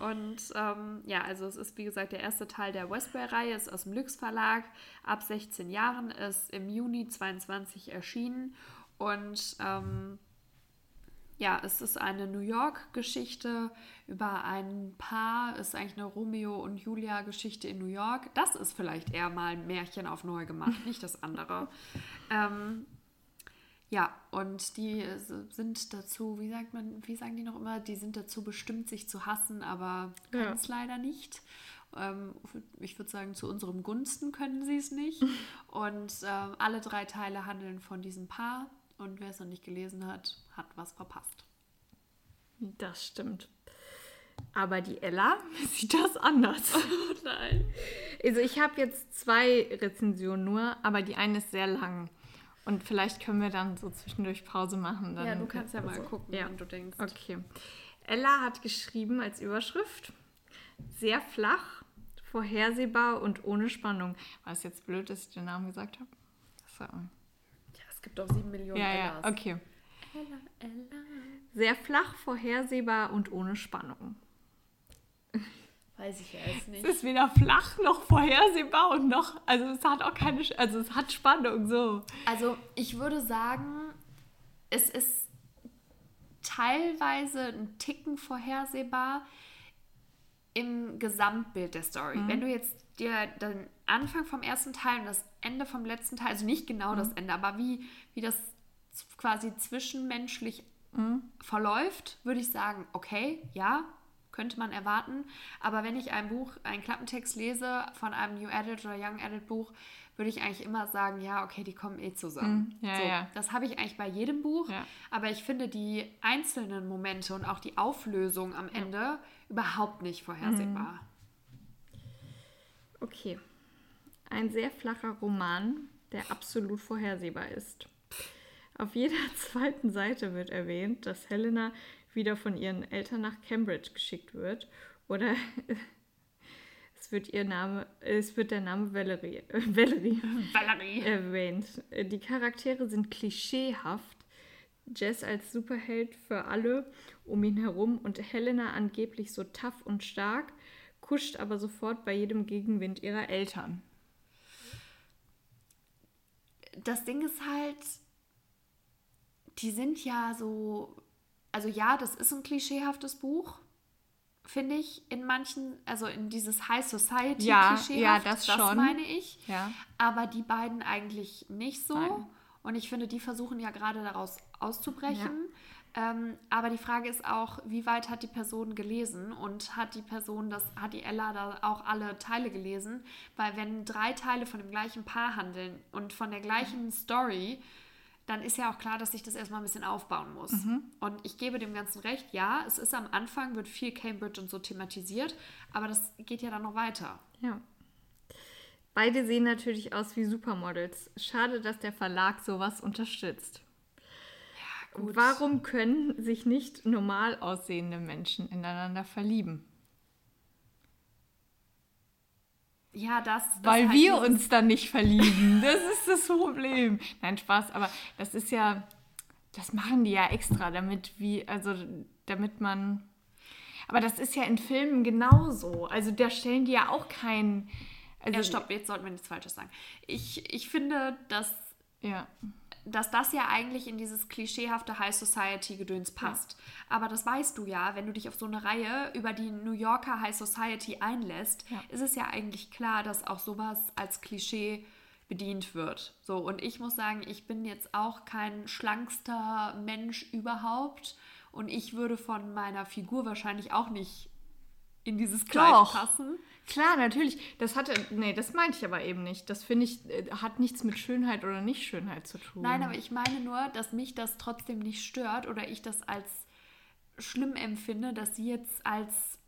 Und ähm, ja, also es ist wie gesagt der erste Teil der Westway-Reihe, ist aus dem Lux Verlag, ab 16 Jahren, ist im Juni 22 erschienen und ähm, ja, es ist eine New York-Geschichte über ein Paar. Es ist eigentlich eine Romeo und Julia-Geschichte in New York. Das ist vielleicht eher mal ein Märchen auf neu gemacht, [laughs] nicht das andere. ähm, Ja, und die sind dazu, wie sagt man, wie sagen die noch immer, die sind dazu bestimmt, sich zu hassen, aber können ja. es leider nicht. Ähm, ich würde sagen, zu unserem Gunsten können sie es nicht. [laughs] und ähm, alle drei Teile handeln von diesem Paar. Und wer es noch nicht gelesen hat, hat was verpasst. Das stimmt. Aber die Ella [laughs] sieht das anders. [laughs] Oh nein. Also ich habe jetzt zwei Rezensionen nur, aber die eine ist sehr lang. Und vielleicht können wir dann so zwischendurch Pause machen. ja, du kannst ja mal so. gucken, ja. wenn du denkst. Okay. Ella hat geschrieben als Überschrift, sehr flach, vorhersehbar und ohne Spannung. War es jetzt blöd, dass ich den Namen gesagt habe? So. Es gibt doch sieben Millionen ja, Ellas. Ja, okay. Ella, Ella. Sehr flach, vorhersehbar und ohne Spannung. Weiß ich ja jetzt nicht. Es ist weder flach noch vorhersehbar und noch, also es hat auch keine, also es hat Spannung so. Also ich würde sagen, es ist teilweise ein Ticken vorhersehbar im Gesamtbild der Story. Mhm. Wenn du jetzt dir den Anfang vom ersten Teil und das Ende vom letzten Teil, also nicht genau mhm. das Ende, aber wie, wie das quasi zwischenmenschlich mhm. verläuft, würde ich sagen, okay, ja, könnte man erwarten. Aber wenn ich ein Buch, einen Klappentext lese von einem New Adult oder Young Adult Buch, würde ich eigentlich immer sagen, ja, okay, die kommen eh zusammen. Mm, ja, so, ja. Das habe ich eigentlich bei jedem Buch. Ja. Aber ich finde die einzelnen Momente und auch die Auflösung am Ende überhaupt nicht vorhersehbar. Mm. Okay. Ein sehr flacher Roman, der absolut vorhersehbar ist. Auf jeder [laughs] zweiten Seite wird erwähnt, dass Helena wieder von ihren Eltern nach Cambridge geschickt wird. Oder [laughs] es wird ihr Name, es wird der Name Valerie, äh, [laughs] Valerie, Valerie erwähnt. Die Charaktere sind klischeehaft. Jess als Superheld für alle um ihn herum und Helena angeblich so tough und stark, kuscht aber sofort bei jedem Gegenwind ihrer Eltern. Das Ding ist halt, die sind ja so also ja, das ist ein klischeehaftes Buch, finde ich, in manchen, also in dieses High Society ja, ja, das, das schon. meine ich. Ja. Aber die beiden eigentlich nicht so. Nein. Und ich finde, die versuchen ja gerade daraus auszubrechen. Ja. Ähm, aber die Frage ist auch, wie weit hat die Person gelesen und hat die Person das, hat die Ella da auch alle Teile gelesen? Weil wenn drei Teile von dem gleichen Paar handeln und von der gleichen Story, dann ist ja auch klar, dass ich das erstmal ein bisschen aufbauen muss. Mhm. Und ich gebe dem Ganzen recht, ja, es ist am Anfang, wird viel Cambridge und so thematisiert, aber das geht ja dann noch weiter. Ja. Beide sehen natürlich aus wie Supermodels. Schade, dass der Verlag sowas unterstützt. Gut. Warum können sich nicht normal aussehende Menschen ineinander verlieben? Ja, das. das Weil halt wir uns dann nicht verlieben. Das ist das Problem. Nein, Spaß, aber das ist ja, das machen die ja extra, damit wie, also damit man. Aber das ist ja in Filmen genauso. Also da stellen die ja auch keinen. Also, ja, stopp, jetzt sollten wir nichts Falsches sagen. Ich, ich finde, dass. Ja dass das ja eigentlich in dieses klischeehafte High Society Gedöns passt. Ja. Aber das weißt du ja, wenn du dich auf so eine Reihe über die New Yorker High Society einlässt, ja. ist es ja eigentlich klar, dass auch sowas als Klischee bedient wird. So und ich muss sagen, ich bin jetzt auch kein schlankster Mensch überhaupt und ich würde von meiner Figur wahrscheinlich auch nicht in dieses Kleid Doch. passen. Klar, natürlich. Das hatte, nee, das meinte ich aber eben nicht. Das finde ich, äh, hat nichts mit Schönheit oder Nicht-Schönheit zu tun. Nein, aber ich meine nur, dass mich das trotzdem nicht stört oder ich das als schlimm empfinde, dass sie jetzt als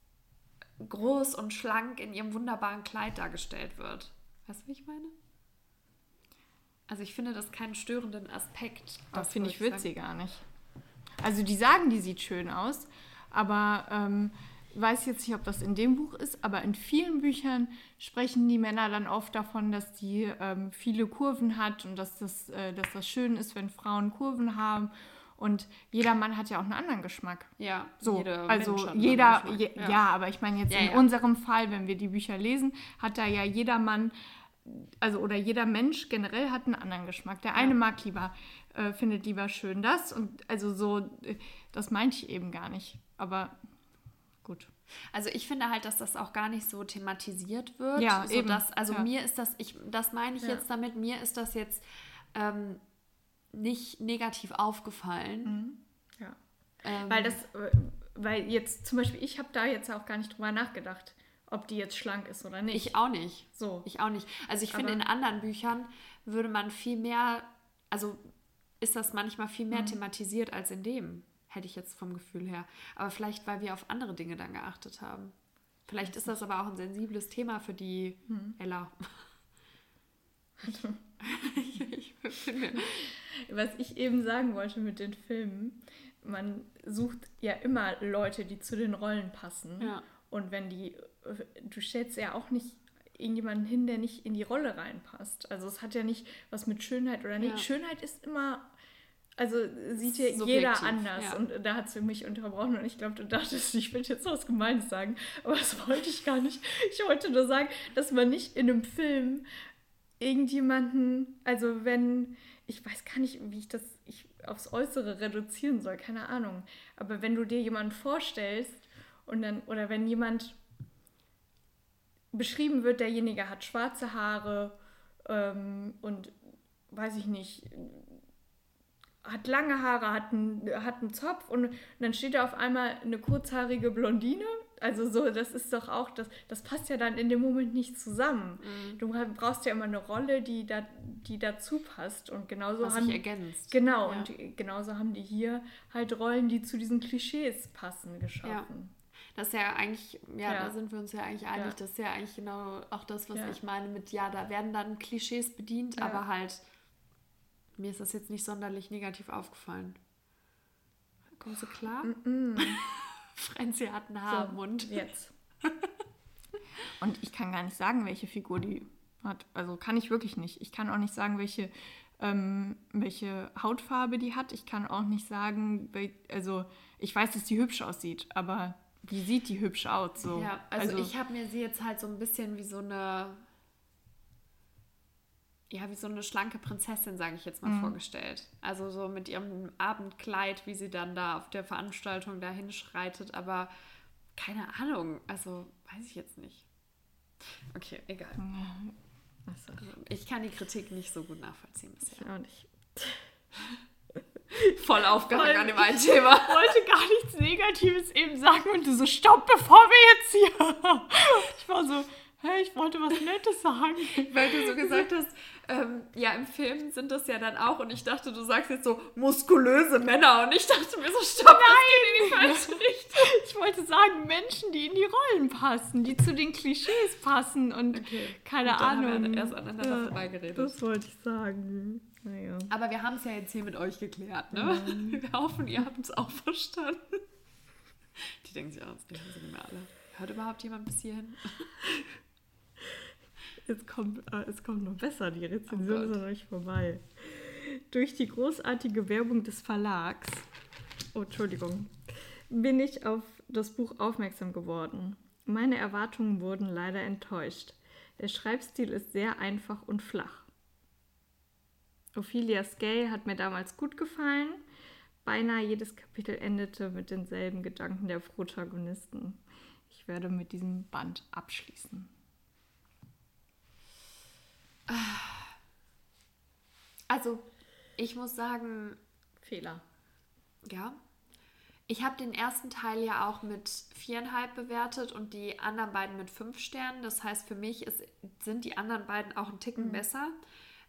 groß und schlank in ihrem wunderbaren Kleid dargestellt wird. Weißt du, wie ich meine? Also ich finde das keinen störenden Aspekt. Das finde ich witzig gar nicht. Also die sagen, die sieht schön aus, aber ähm, weiß jetzt nicht, ob das in dem Buch ist, aber in vielen Büchern sprechen die Männer dann oft davon, dass die ähm, viele Kurven hat und dass das, äh, dass das schön ist, wenn Frauen Kurven haben. Und jeder Mann hat ja auch einen anderen Geschmack. Ja, so. also jeder, je, ja. ja. aber ich meine jetzt ja, in ja. unserem Fall, wenn wir die Bücher lesen, hat da ja jeder Mann, also oder jeder Mensch generell hat einen anderen Geschmack. Der eine mag lieber, äh, findet lieber schön das und also so, äh, das meinte ich eben gar nicht. Aber Gut. Also ich finde halt, dass das auch gar nicht so thematisiert wird. Ja, eben. Dass, also ja. mir ist das, ich, das meine ich ja. jetzt damit, mir ist das jetzt ähm, nicht negativ aufgefallen. Mhm. Ja. Ähm, weil das, äh, weil jetzt zum Beispiel, ich habe da jetzt auch gar nicht drüber nachgedacht, ob die jetzt schlank ist oder nicht. Ich auch nicht. So. Ich auch nicht. Also ich finde, in anderen Büchern würde man viel mehr, also ist das manchmal viel mehr mhm. thematisiert als in dem, hätte ich jetzt vom Gefühl her. Aber vielleicht, weil wir auf andere Dinge dann geachtet haben. Vielleicht ist das aber auch ein sensibles Thema für die mhm. Ella. [laughs] ich, Was ich eben sagen wollte mit den Filmen, man sucht ja immer Leute, die zu den Rollen passen. Ja. Und wenn die, du stellst ja auch nicht irgendjemanden hin, der nicht in die Rolle reinpasst. Also es hat ja nicht was mit Schönheit oder nicht. Ja. Schönheit ist immer, also sieht ja Subjektiv, jeder anders. Ja. Und da hat sie mich unterbrochen und ich glaube, du dachtest, ich will jetzt was Gemeines sagen. Aber das wollte ich gar nicht. Ich wollte nur sagen, dass man nicht in einem Film irgendjemanden, also wenn, ich weiß gar nicht, wie ich das ich aufs Äußere reduzieren soll, keine Ahnung. Aber wenn du dir jemanden vorstellst und dann, oder wenn jemand beschrieben wird, derjenige hat schwarze Haare ähm, und weiß ich nicht, hat lange Haare, hat einen, hat einen Zopf und, und dann steht da auf einmal eine kurzhaarige Blondine also so, das ist doch auch, das, das passt ja dann in dem Moment nicht zusammen. Mhm. Du brauchst ja immer eine Rolle, die, da, die dazu passt. Und genauso Was haben. Ergänzt. Genau, ja. und genauso haben die hier halt Rollen, die zu diesen Klischees passen, geschaffen. Ja. Das ist ja eigentlich, ja, ja, da sind wir uns ja eigentlich einig, ja. das ist ja eigentlich genau auch das, was ja. ich meine mit, ja, da werden dann Klischees bedient, aber halt, mir ist das jetzt nicht sonderlich negativ aufgefallen. Kommst du klar? Mm -mm. [laughs] Hat einen Haarmund. So, jetzt. [laughs] Und ich kann gar nicht sagen, welche Figur die hat. Also kann ich wirklich nicht. Ich kann auch nicht sagen, welche, ähm, welche Hautfarbe die hat. Ich kann auch nicht sagen, also ich weiß, dass die hübsch aussieht, aber wie sieht die hübsch aus? So? Ja, also, also ich habe mir sie jetzt halt so ein bisschen wie so eine ja, wie so eine schlanke Prinzessin, sage ich jetzt mal, mhm. vorgestellt. Also so mit ihrem Abendkleid, wie sie dann da auf der Veranstaltung da hinschreitet, aber keine Ahnung, also weiß ich jetzt nicht. Okay, egal. Also, ich kann die Kritik nicht so gut nachvollziehen bisher. Ich auch nicht. [laughs] Voll aufgehangen an dem einen Thema. Ich [laughs] wollte gar nichts Negatives eben sagen und du so, stopp, bevor wir jetzt hier. [laughs] Ich war so, hey, ich wollte was Nettes sagen. [laughs] Weil du so gesagt hast, ähm, ja, im Film sind das ja dann auch und ich dachte, du sagst jetzt so muskulöse Männer und ich dachte mir so, stopp, Nein. das geht in die falsche [laughs] Richtung. Ich wollte sagen, Menschen, die in die Rollen passen, die zu den Klischees passen und okay. keine und Ahnung. Haben wir erst aneinander ja, vorbeigeredet. Das wollte ich sagen. Naja. Aber wir haben es ja jetzt hier mit euch geklärt, ne? Mhm. [laughs] Wir hoffen, ihr habt es auch verstanden. Die denken sich auch, jetzt denken sie nicht mehr alle. Hört überhaupt jemand bis hierhin? Es kommt, äh, es kommt noch besser, die Rezension oh ist noch nicht vorbei. Durch die großartige Werbung des Verlags, oh Entschuldigung, bin ich auf das Buch aufmerksam geworden. Meine Erwartungen wurden leider enttäuscht. Der Schreibstil ist sehr einfach und flach. Ophelia Gay hat mir damals gut gefallen. Beinahe jedes Kapitel endete mit denselben Gedanken der Protagonisten. Ich werde mit diesem Band abschließen. Also, ich muss sagen. Fehler. Ja. Ich habe den ersten Teil ja auch mit viereinhalb bewertet und die anderen beiden mit fünf Sternen. Das heißt, für mich ist, sind die anderen beiden auch ein Ticken mhm. besser.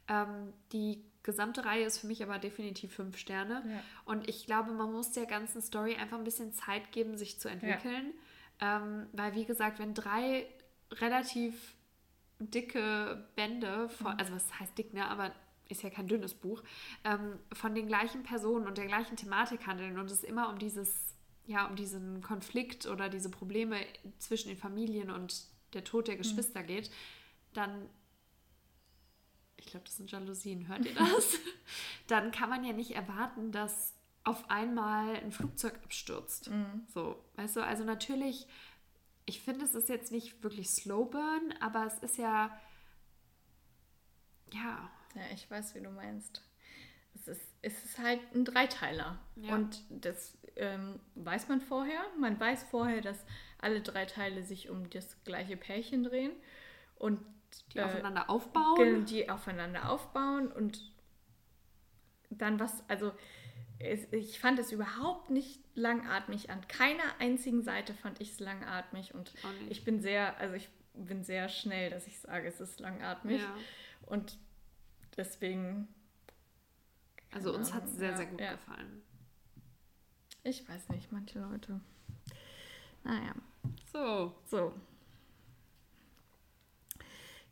Ähm, die gesamte Reihe ist für mich aber definitiv fünf Sterne. Ja. Und ich glaube, man muss der ganzen Story einfach ein bisschen Zeit geben, sich zu entwickeln. Ja. Ähm, weil, wie gesagt, wenn drei relativ dicke Bände, von, mhm. also was heißt dick, ne? aber ist ja kein dünnes Buch, ähm, von den gleichen Personen und der gleichen Thematik handeln und es immer um dieses, ja, um diesen Konflikt oder diese Probleme zwischen den Familien und der Tod der mhm. Geschwister mhm. geht, dann ich glaube, das sind Jalousien, hört ihr das? [laughs] dann kann man ja nicht erwarten, dass auf einmal ein Flugzeug abstürzt. Mhm. So, weißt du, also natürlich ich finde, es ist jetzt nicht wirklich Slow Burn, aber es ist ja. Ja. Ja, ich weiß, wie du meinst. Es ist, es ist halt ein Dreiteiler. Ja. Und das ähm, weiß man vorher. Man weiß vorher, dass alle drei Teile sich um das gleiche Pärchen drehen. Und die äh, aufeinander aufbauen. Die aufeinander aufbauen und dann was, also es, ich fand es überhaupt nicht langatmig. An keiner einzigen Seite fand ich es langatmig und ich bin sehr, also ich bin sehr schnell, dass ich sage, es ist langatmig. Ja. Und deswegen. Also uns hat es sehr, ja, sehr gut ja. gefallen. Ich weiß nicht, manche Leute. Naja. So. So.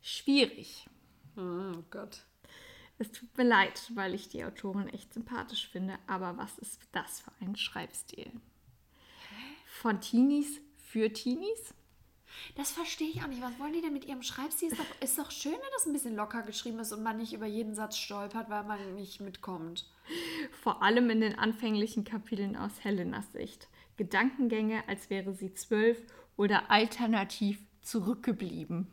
Schwierig. Oh Gott. Es tut mir leid, weil ich die Autorin echt sympathisch finde, aber was ist das für ein Schreibstil? Von Teenies für Teenies? Das verstehe ich auch nicht. Was wollen die denn mit ihrem Schreibstil? Ist doch, ist doch schön, wenn das ein bisschen locker geschrieben ist und man nicht über jeden Satz stolpert, weil man nicht mitkommt. Vor allem in den anfänglichen Kapiteln aus Helenas Sicht. Gedankengänge, als wäre sie zwölf oder alternativ zurückgeblieben.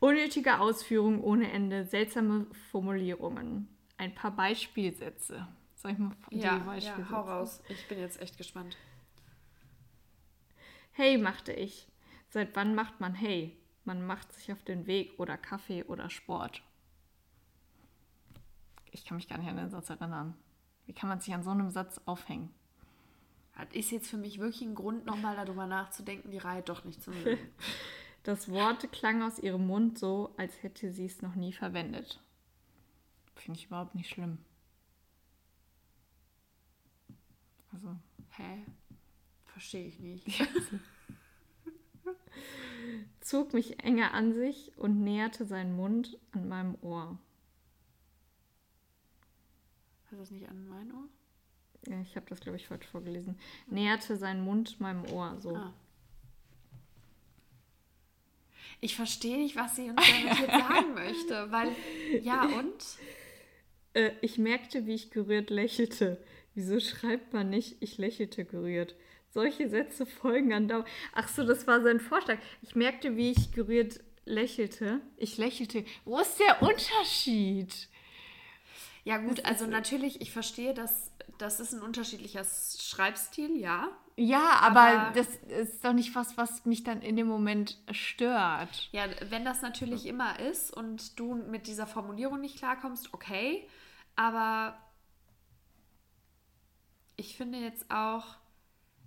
Unnötige Ausführungen ohne Ende, seltsame Formulierungen. Ein paar Beispielsätze. Soll ich mal ja, die Beispielsätze? Ja, hau raus. Ich bin jetzt echt gespannt. Hey, machte ich. Seit wann macht man Hey? Man macht sich auf den Weg oder Kaffee oder Sport. Ich kann mich gar nicht an den Satz erinnern. Wie kann man sich an so einem Satz aufhängen? Das ist jetzt für mich wirklich ein Grund, nochmal darüber nachzudenken, die Reihe doch nicht zu mögen. [laughs] das Wort klang aus ihrem Mund so, als hätte sie es noch nie verwendet. Finde ich überhaupt nicht schlimm. Also. Hä? Verstehe ich nicht. [laughs] Zog mich enger an sich und näherte seinen Mund an meinem Ohr. Hast du das nicht an mein Ohr? Ja, ich habe das, glaube ich, falsch vorgelesen. Näherte seinen Mund meinem Ohr, so. Ah. Ich verstehe nicht, was sie uns damit jetzt sagen möchte, weil, ja [laughs] und? Äh, ich merkte, wie ich gerührt lächelte. Wieso schreibt man nicht, ich lächelte gerührt? Solche Sätze folgen andauernd. Ach so, das war sein Vorschlag. Ich merkte, wie ich gerührt lächelte. Ich lächelte. Wo ist der Unterschied? Ja gut, also natürlich, ich verstehe, dass das ist ein unterschiedlicher Schreibstil, ja. Ja, aber, aber, das ist doch nicht was, was mich dann in dem Moment stört. Ja, wenn das natürlich immer ist und du mit dieser Formulierung nicht klarkommst, okay. Aber ich finde jetzt auch,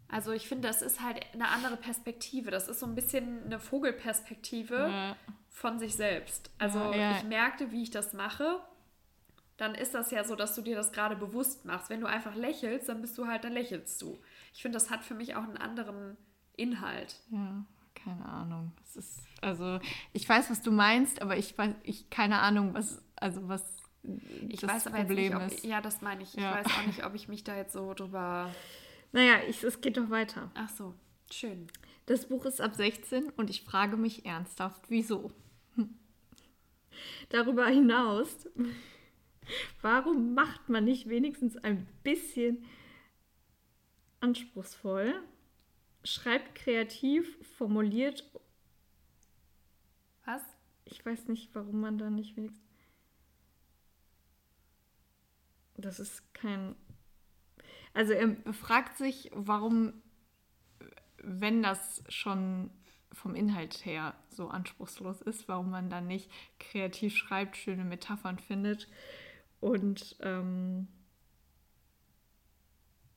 also ich finde, das ist halt eine andere Perspektive. Das ist so ein bisschen eine Vogelperspektive ja. von sich selbst. Also ja, ja. ich merkte, wie ich das mache. Dann ist das ja so, dass du dir das gerade bewusst machst. Wenn du einfach lächelst, dann bist du halt, dann lächelst du. Ich finde, das hat für mich auch einen anderen Inhalt. Ja, keine Ahnung. Es ist, also ich weiß, was du meinst, aber ich weiß, ich keine Ahnung, was, also was ich das weiß aber Problem jetzt nicht, ob, ist. Ja, das meine ich. Ich weiß auch nicht, ob ich mich da jetzt so drüber naja, ich, es geht doch weiter. Ach so, schön. Das Buch ist ab 16 und ich frage mich ernsthaft, wieso? [laughs] Darüber hinaus, warum macht man nicht wenigstens ein bisschen anspruchsvoll, schreibt kreativ, formuliert. Was? Ich weiß nicht, warum man da nicht wenigstens. Das ist kein also er fragt sich, warum, wenn das schon vom Inhalt her so anspruchslos ist, warum man dann nicht kreativ schreibt, schöne Metaphern findet und ähm,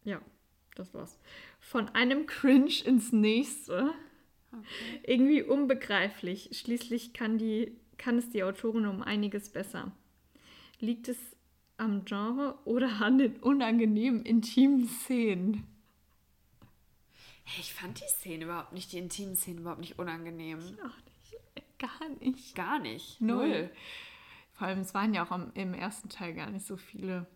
ja, das war's. Von einem Cringe ins nächste. Okay. Irgendwie unbegreiflich. Schließlich kann, die, kann es die Autorin um einiges besser. Liegt es am Genre oder an den unangenehmen intimen Szenen? Ich fand die Szene überhaupt nicht, die intimen Szenen überhaupt nicht unangenehm. Ich auch nicht. Gar nicht. Gar nicht. Null. Null. Vor allem, es waren ja auch am, im ersten Teil gar nicht so viele.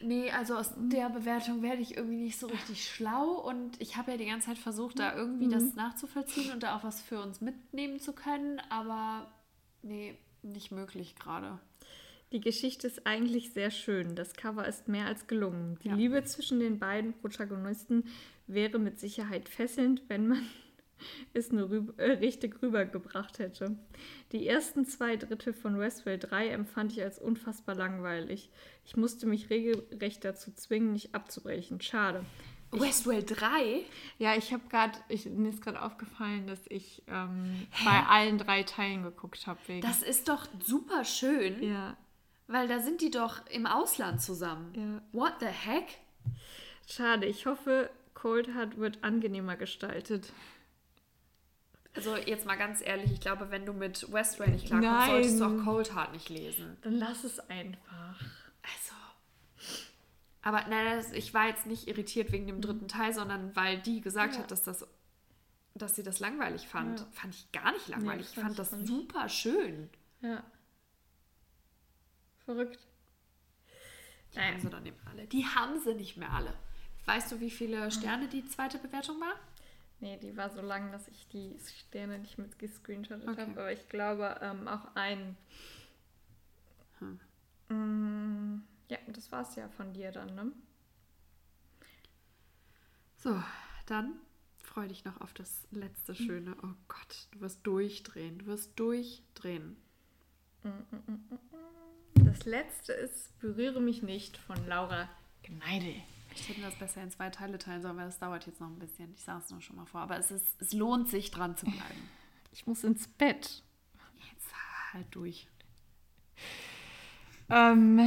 Nee, also aus der Bewertung werde ich irgendwie nicht so richtig schlau und ich habe ja die ganze Zeit versucht, da irgendwie mhm. das nachzuvollziehen und da auch was für uns mitnehmen zu können, aber nee, nicht möglich gerade. Die Geschichte ist eigentlich sehr schön. Das Cover ist mehr als gelungen. Die ja. Liebe zwischen den beiden Protagonisten wäre mit Sicherheit fesselnd, wenn man es nur rüber, äh, richtig rübergebracht hätte. Die ersten zwei Drittel von Westworld 3 empfand ich als unfassbar langweilig. Ich musste mich regelrecht dazu zwingen, nicht abzubrechen. Schade. Westworld 3? Ja, ich habe gerade, mir ist gerade aufgefallen, dass ich ähm, bei allen drei Teilen geguckt habe. Das ist doch super schön. Ja. Weil da sind die doch im Ausland zusammen. Ja. What the heck? Schade, ich hoffe, Cold Heart wird angenehmer gestaltet. Also jetzt mal ganz ehrlich, ich glaube, wenn du mit Westworld nicht klarkommst, solltest du auch Cold Heart nicht lesen. Dann lass es einfach. Also. Aber nein, ich war jetzt nicht irritiert wegen dem dritten Teil, sondern weil die gesagt ja. hat, dass das dass sie das langweilig fand. Ja. Fand ich gar nicht langweilig. Nee, ich fand das super schön. Ja. Verrückt. Die naja. haben sie dann eben alle. Die haben sie nicht mehr alle. Weißt du, wie viele Sterne die zweite Bewertung war? Nee, die war so lang, dass ich die Sterne nicht mit gescreenshottet okay. habe. Aber ich glaube ähm, auch ein. Hm. Mm, ja, das war es ja von dir dann, ne? So, dann freue dich noch auf das letzte Schöne. Oh Gott, du wirst durchdrehen. Du wirst durchdrehen. Mm, mm, das letzte ist Berühre mich nicht von Laura Gneide. Ich hätte das besser in zwei Teile teilen sollen, weil das dauert jetzt noch ein bisschen. Ich sage es nur schon mal vor. Aber es, ist, es lohnt sich, dran zu bleiben. [laughs] Ich muss ins Bett. Jetzt halt durch. Ähm,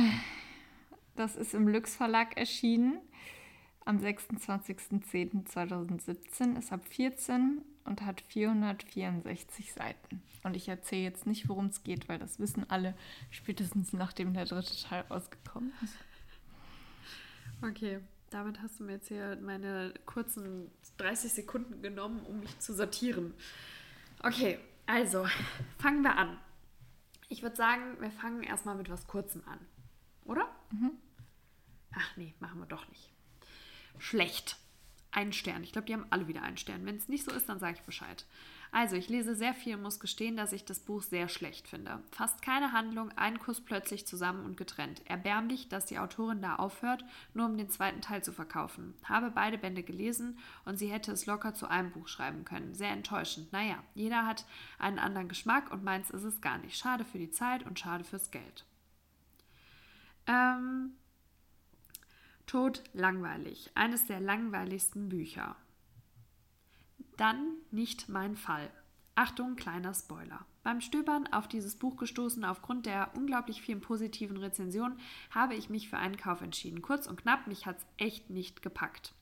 das ist im Lux Verlag erschienen am 26.10.2017. Es hat 14 und hat 464 Seiten. Und ich erzähle jetzt nicht, worum es geht, weil das wissen alle spätestens nachdem der dritte Teil rausgekommen ist. Okay, damit hast du mir jetzt hier meine kurzen 30 Sekunden genommen, um mich zu sortieren. Okay, also fangen wir an. Ich würde sagen, wir fangen erstmal mit was Kurzem an. Oder? Mhm. Ach nee, machen wir doch nicht. Schlecht. Ein Stern. Ich glaube, die haben alle wieder einen Stern. Wenn es nicht so ist, dann sage ich Bescheid. Also, ich lese sehr viel und muss gestehen, dass ich das Buch sehr schlecht finde. Fast keine Handlung, ein Kuss plötzlich zusammen und getrennt. Erbärmlich, dass die Autorin da aufhört, nur um den zweiten Teil zu verkaufen. Habe beide Bände gelesen und sie hätte es locker zu einem Buch schreiben können. Sehr enttäuschend. Naja, jeder hat einen anderen Geschmack und meins ist es gar nicht. Schade für die Zeit und schade fürs Geld. Ähm, Tod langweilig. Eines der langweiligsten Bücher. Dann nicht mein Fall. Achtung, kleiner Spoiler. Beim Stöbern auf dieses Buch gestoßen, aufgrund der unglaublich vielen positiven Rezensionen, habe ich mich für einen Kauf entschieden. Kurz und knapp, mich hat es echt nicht gepackt.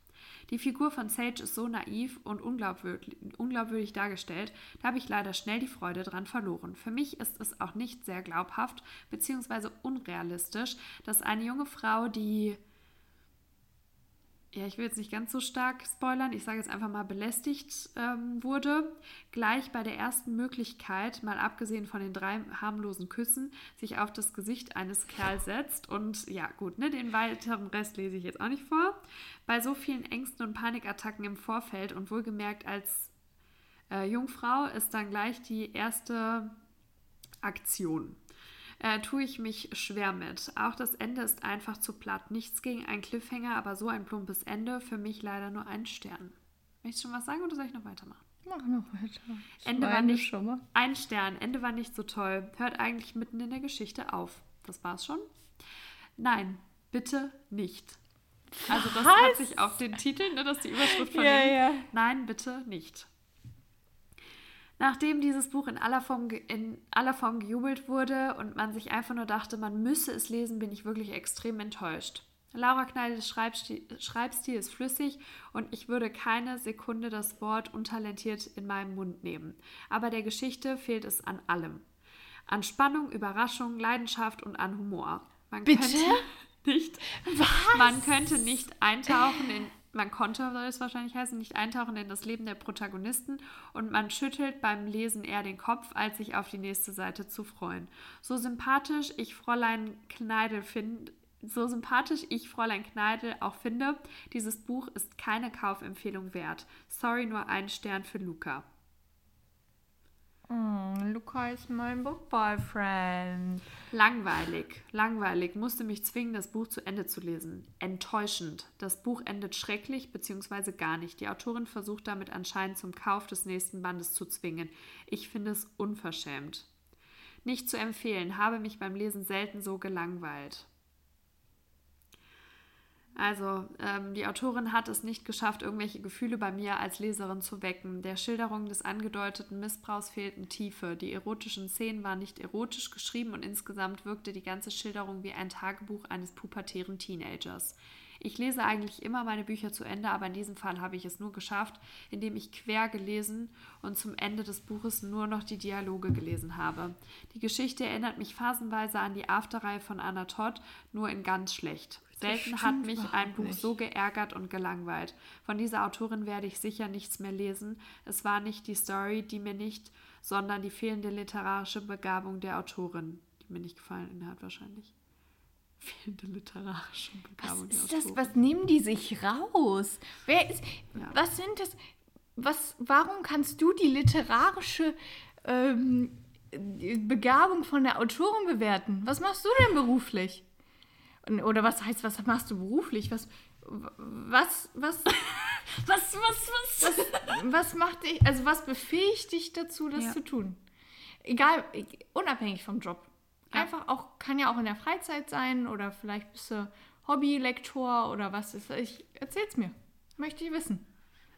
Die Figur von Sage ist so naiv und unglaubwürdig, unglaubwürdig dargestellt, da habe ich leider schnell die Freude dran verloren. Für mich ist es auch nicht sehr glaubhaft bzw. unrealistisch, dass eine junge Frau, die ja, ich will jetzt nicht ganz so stark spoilern, ich sage jetzt einfach mal belästigt ähm, wurde, gleich bei der ersten Möglichkeit, mal abgesehen von den drei harmlosen Küssen, sich auf das Gesicht eines Kerls setzt. Und ja, gut, ne, den weiteren Rest lese ich jetzt auch nicht vor. Bei so vielen Ängsten und Panikattacken im Vorfeld und wohlgemerkt als äh, Jungfrau ist dann gleich die erste Aktion äh, tue ich mich schwer mit. Auch das Ende ist einfach zu platt. Nichts gegen einen Cliffhanger, aber so ein plumpes Ende, für mich leider nur ein Stern. Möchtest du schon was sagen oder soll ich noch weitermachen? Mach noch weiter. Ich Ende war nicht ein Stern. Ende war nicht so toll. Hört eigentlich mitten in der Geschichte auf. Das war's schon? Nein, bitte nicht. Also das hat sich auf den Titel, ne, das ist die Überschrift von ja. Ja. Nein, bitte nicht. Nachdem dieses Buch in aller, Form, in aller Form gejubelt wurde und man sich einfach nur dachte, man müsse es lesen, bin ich wirklich extrem enttäuscht. Laura Kneides Schreibstil, Schreibstil ist flüssig und ich würde keine Sekunde das Wort untalentiert in meinem Mund nehmen. Aber der Geschichte fehlt es an allem. An Spannung, Überraschung, Leidenschaft und an Humor. Man Bitte? Könnte [laughs] nicht, Was? Man könnte nicht eintauchen in man konnte, soll es wahrscheinlich heißen, nicht eintauchen in das Leben der Protagonisten und man schüttelt beim Lesen eher den Kopf, als sich auf die nächste Seite zu freuen. So sympathisch ich Fräulein Kneidel finde, so sympathisch ich Fräulein Kneidel auch finde, dieses Buch ist keine Kaufempfehlung wert. Sorry, nur ein Stern für Luca. Mm, Luca ist mein Book-Boyfriend. Langweilig, langweilig. Musste mich zwingen, das Buch zu Ende zu lesen. Enttäuschend. Das Buch endet schrecklich bzw. gar nicht. Die Autorin versucht damit anscheinend zum Kauf des nächsten Bandes zu zwingen. Ich finde es unverschämt. Nicht zu empfehlen, habe mich beim Lesen selten so gelangweilt. Also, ähm, die Autorin hat es nicht geschafft, irgendwelche Gefühle bei mir als Leserin zu wecken. Der Schilderung des angedeuteten Missbrauchs fehlten Tiefe. Die erotischen Szenen waren nicht erotisch geschrieben und insgesamt wirkte die ganze Schilderung wie ein Tagebuch eines pubertären Teenagers. Ich lese eigentlich immer meine Bücher zu Ende, aber in diesem Fall habe ich es nur geschafft, indem ich quer gelesen und zum Ende des Buches nur noch die Dialoge gelesen habe. Die Geschichte erinnert mich phasenweise an die Afterreihe von Anna Todd, nur in ganz schlecht. Selten hat mich ein Buch nicht. so geärgert und gelangweilt. Von dieser Autorin werde ich sicher nichts mehr lesen. Es war nicht die Story, die mir nicht, sondern die fehlende literarische Begabung der Autorin, die mir nicht gefallen hat wahrscheinlich. [laughs] Fehlende literarische Begabung was ist der Autorin. Das, was nehmen die sich raus? Wer ist, ja. Was sind das? Was, warum kannst du die literarische ähm, Begabung von der Autorin bewerten? Was machst du denn beruflich? Oder was heißt, was machst du beruflich? Was, was, [laughs] was, was, was, was, was, macht dich, also was befähigt dich dazu, das ja. zu tun? Egal, unabhängig vom Job. Ja. Einfach auch, kann ja auch in der Freizeit sein oder vielleicht bist du Hobbylektor oder was ist. Ich erzähl's mir. Möchte ich wissen.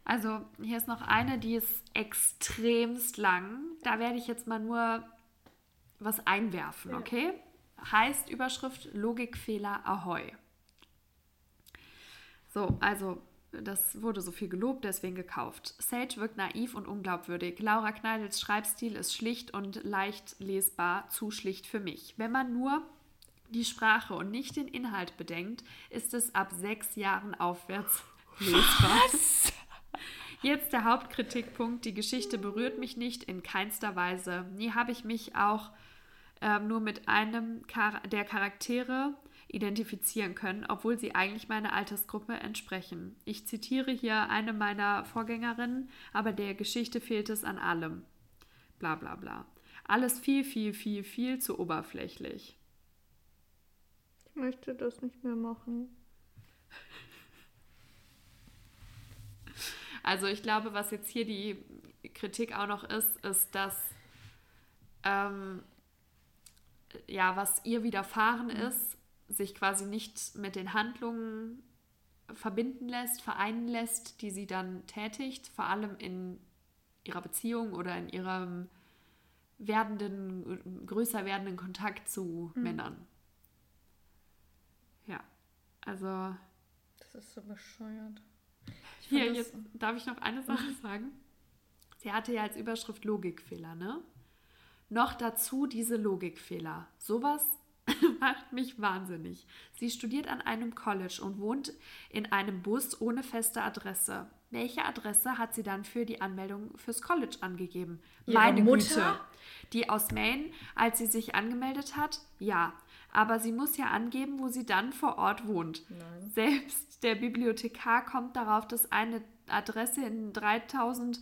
Also, hier ist noch eine, die ist extremst lang. Da werde ich jetzt mal nur was einwerfen, okay? Heißt Überschrift Logikfehler Ahoi. So, also das wurde so viel gelobt, deswegen gekauft. Sage wirkt naiv und unglaubwürdig. Laura Kneidels Schreibstil ist schlicht und leicht lesbar, zu schlicht für mich. Wenn man nur die Sprache und nicht den Inhalt bedenkt, ist es ab sechs Jahren aufwärts lesbar. Was? Jetzt der Hauptkritikpunkt. Die Geschichte berührt mich nicht in keinster Weise. Nie habe ich mich auch ähm, nur mit einem der Charaktere identifizieren können, obwohl sie eigentlich meiner Altersgruppe entsprechen. Ich zitiere hier eine meiner Vorgängerinnen, aber der Geschichte fehlt es an allem. Bla bla bla. Alles viel, viel, viel, viel zu oberflächlich. Ich möchte das nicht mehr machen. [laughs] Also ich glaube, was jetzt hier die Kritik auch noch ist, ist, dass ähm, ja, was ihr widerfahren mhm. ist, sich quasi nicht mit den Handlungen verbinden lässt, vereinen lässt, die sie dann tätigt, vor allem in ihrer Beziehung oder in ihrem werdenden, größer werdenden Kontakt zu mhm. Männern. Ja, also. Das ist so bescheuert. Hier, jetzt darf ich noch eine Sache sagen. Sie hatte ja als Überschrift Logikfehler, ne? Noch dazu diese Logikfehler. Sowas [laughs] macht mich wahnsinnig. Sie studiert an einem College und wohnt in einem Bus ohne feste Adresse. Welche Adresse hat sie dann für die Anmeldung fürs College angegeben? Ihre Meine Mutter? Güte. Die aus Maine, als sie sich angemeldet hat? Ja. Aber sie muss ja angeben, wo sie dann vor Ort wohnt. Nein. Selbst der Bibliothekar kommt darauf, dass eine Adresse in 3000